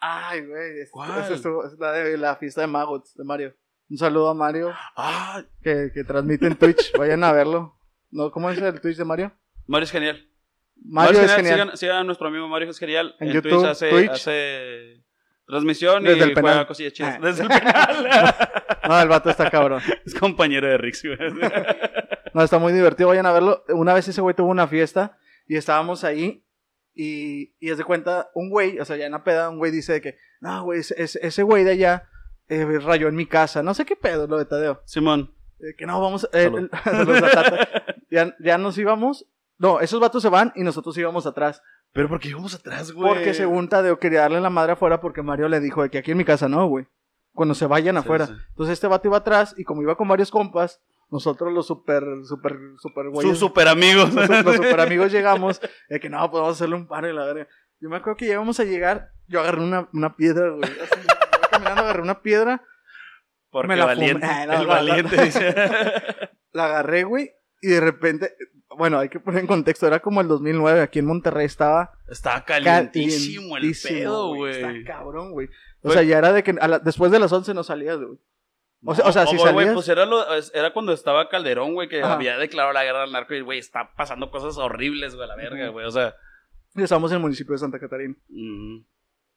Ay, güey, es, ¿Cuál? es es la de la fiesta de Magots de Mario. Un saludo a Mario Ah, que, que transmite en Twitch. Vayan a verlo. ¿No? ¿Cómo es el Twitch de Mario? Mario es genial. Mario es genial. Sigan, sigan a nuestro amigo Mario es genial. En En, YouTube, Twitch, hace, Twitch. hace transmisión Desde y el penal. juega cosillas chidas. Ah. Desde el penal. No, el vato está cabrón. es compañero de Rix, güey. No, está muy divertido, vayan a verlo. Una vez ese güey tuvo una fiesta y estábamos ahí y, y es de cuenta, un güey, o sea, ya en la peda, un güey dice de que, no, güey, ese- güey de allá eh, rayó en mi casa. No sé qué pedo, lo de Tadeo. Simón. Eh, que no, vamos, eh, ya, ya nos íbamos. No, esos vatos se van y nosotros íbamos atrás. Pero porque íbamos atrás, güey. Porque según Tadeo quería darle la madre afuera porque Mario le dijo de que aquí en mi casa no, güey. Cuando se vayan Sí, afuera. sí. Entonces este vato iba atrás y como iba con varios compas, nosotros los super, super, super güeyes. Sus super amigos. los, los super amigos llegamos, de que no, podemos hacerle un paro y la verga. Yo me acuerdo que llegamos a llegar, yo agarré una, una piedra, güey. Así, caminando, agarré una piedra, Porque Me la valiente. El valiente dice. la agarré, güey, y de repente, bueno, hay que poner en contexto, era como el 2009, aquí en Monterrey estaba Estaba calientísimo el pedo, Está güey. cabrón, güey. O sea, ya era de que a la- después de las 11 no salías, güey. O sea- o sea, si güey, salías- pues era, lo- era cuando estaba Calderón, güey, que Ajá. había declarado la guerra al narco y, güey, está pasando cosas horribles, güey, a la verga, güey. O sea, Y estábamos en el municipio de Santa Catarina. mm,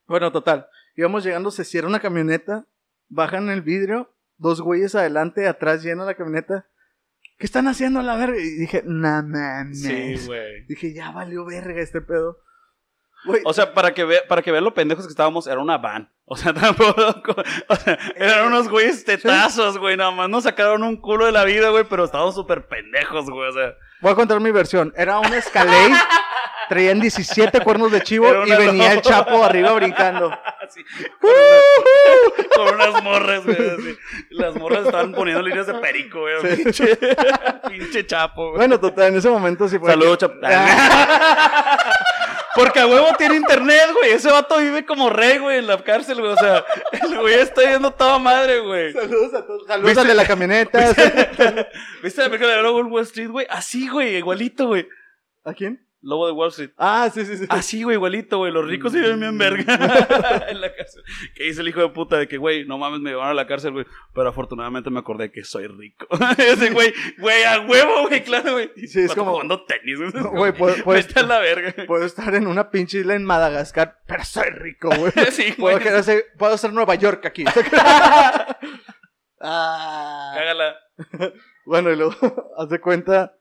Bueno, total. Íbamos llegando, se cierra una camioneta, bajan el vidrio, dos güeyes adelante, atrás llena la camioneta. ¿Qué están haciendo a la verga? Y dije, nah, mames. sí, güey. Dije, ya valió verga este pedo. Güey, O sea, para que, ve, para que vean lo pendejos que estábamos, era una van. O sea, tampoco. O sea, eran unos güeyes tetazos, güey. Nada más nos sacaron un culo de la vida, güey, pero estábamos súper pendejos, güey. O sea, voy a contar mi versión. Era un Escalade, traían 17 cuernos de chivo y venía el chapo arriba brincando. así, con, una- con unas morras, güey. así. Las morras estaban poniendo líneas de perico, güey. Sí. Pinche, pinche chapo, güey. Bueno, total, en ese momento sí fue. Saludos, chapo. Porque a huevo tiene internet, güey. Ese vato vive como rey, güey, en la cárcel, güey. O sea, el güey está yendo toda madre, güey. Saludos a todos. Saludos ¿Viste? al de la camioneta. ¿Viste la película de Wall Street, güey? Así, güey, igualito, güey. ¿A quién? Lobo de Wall Street. Ah, sí, sí, sí. Así, güey, igualito, güey. Los ricos se viven bien verga en la cárcel. Que dice el hijo de puta de que, güey, no mames, me llevaron a la cárcel, güey. Pero afortunadamente me acordé que soy rico. Ese güey, güey, a huevo, güey, claro, güey. Sí, es como- jugando tenis, güey. Güey, puedo- la verga. Puedo estar en una pinche isla en Madagascar, pero soy rico, güey. Sí, Puedo, güey. querer ser- puedo ser Nueva York aquí. Ah. Cágala. Bueno, y luego, haz de cuenta.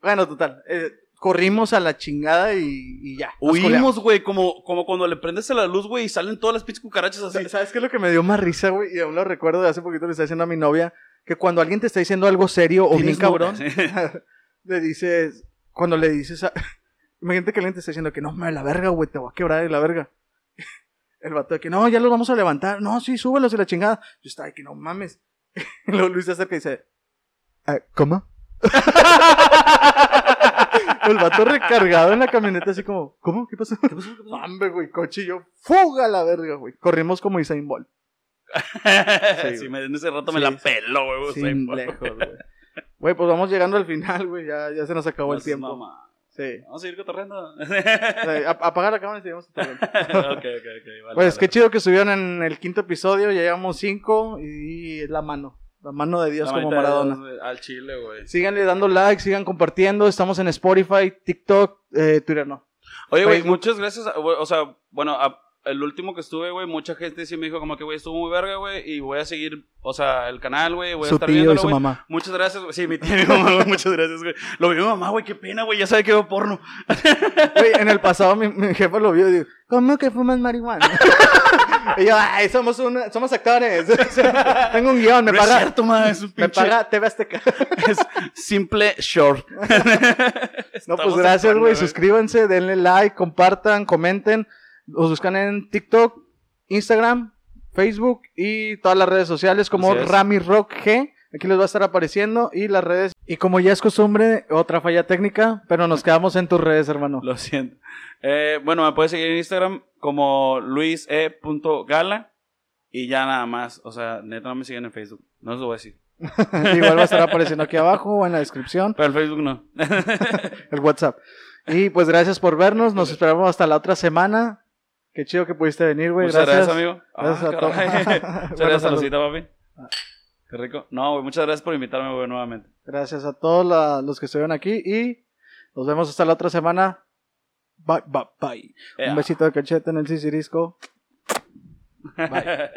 Bueno, total. eh, corrimos a la chingada y, y ya. Huimos, güey, como, como cuando le prendes a la luz, güey, y salen todas las pinches cucarachas así. Sa- ¿Sabes qué es lo que me dio más risa, güey? Y aún lo recuerdo de hace poquito le estaba diciendo a mi novia que cuando alguien te está diciendo algo serio o bien cabrón, le dices, cuando le dices, a... imagínate que alguien te está diciendo que no, me la verga, güey, te voy a quebrar de la verga. El vato de que no, ya los vamos a levantar, no, sí, súbelos y la chingada. Yo estaba de que no mames. Luego Luis se acerca y dice, "Ah, ¿cómo? El vato recargado en la camioneta así como, ¿cómo? ¿Qué pasó? ¿Qué pasó? Hombre, güey, coche y yo, fuga la verga, güey. Corrimos como Usain Bolt. Sí, me- en ese rato me Sí, la sí. peló, güey. Sin lejos, güey. Güey, pues vamos llegando al final, güey. Ya, ya se nos acabó el tiempo. mamá. Sí. Vamos a seguir cotorreando. O sea, ap- apaga la cámara y seguimos cotorreando. ok, ok, ok. Vale, Pues vale. qué chido que estuvieron en el quinto episodio. Ya llevamos cinco y es la mano. La mano de Dios como Maradona. Dios, al chile, güey. Síganle dando like, sigan compartiendo. Estamos en Spotify, TikTok, eh, Twitter no. Oye, güey, muchas gracias. a- o sea, bueno, a- el último que estuve, güey, mucha gente sí me dijo como que, güey, estuvo muy verga, güey, y voy a seguir, o sea, el canal, güey, voy a Su estar tío y viéndolo, su güey. mamá. Muchas gracias, güey. Sí, mi tío y mi mamá, güey, muchas gracias, güey. Lo vio mi mamá, güey, qué pena, güey, ya sabe que veo porno. Güey, en el pasado mi, mi jefe lo vio y dijo, ¿cómo que fumas marihuana? y yo, ay, somos, una- somos actores. Tengo un guion, me No es paga, cierto, es un me pinche- paga TV Azteca. es simple short. No, pues gracias, güey. Suscríbanse, denle like, compartan, comenten. Los buscan en TikTok, Instagram, Facebook y todas las redes sociales como. Rami Rock G. Aquí les va a estar apareciendo y las redes. Y como ya es costumbre, otra falla técnica, pero nos quedamos en tus redes, hermano. Lo siento. Eh, bueno, me puedes seguir en Instagram como luise.gala y ya nada más. O sea, neta no me siguen en Facebook. No os lo voy a decir. Igual va a estar apareciendo aquí abajo o en la descripción, Pero en Facebook no. el WhatsApp. Y pues gracias por vernos. Nos esperamos hasta la otra semana. Qué chido que pudiste venir, güey. Muchas Gracias. gracias, amigo. Gracias Ah, a todos. caray. Muchas gracias, saludcita, papi. Qué rico. No, güey, muchas gracias por invitarme, güey, nuevamente. Gracias a todos la- los que estuvieron aquí y nos vemos hasta la otra semana. Bye, bye, bye. Un besito de cachete en el sisirisco. Bye.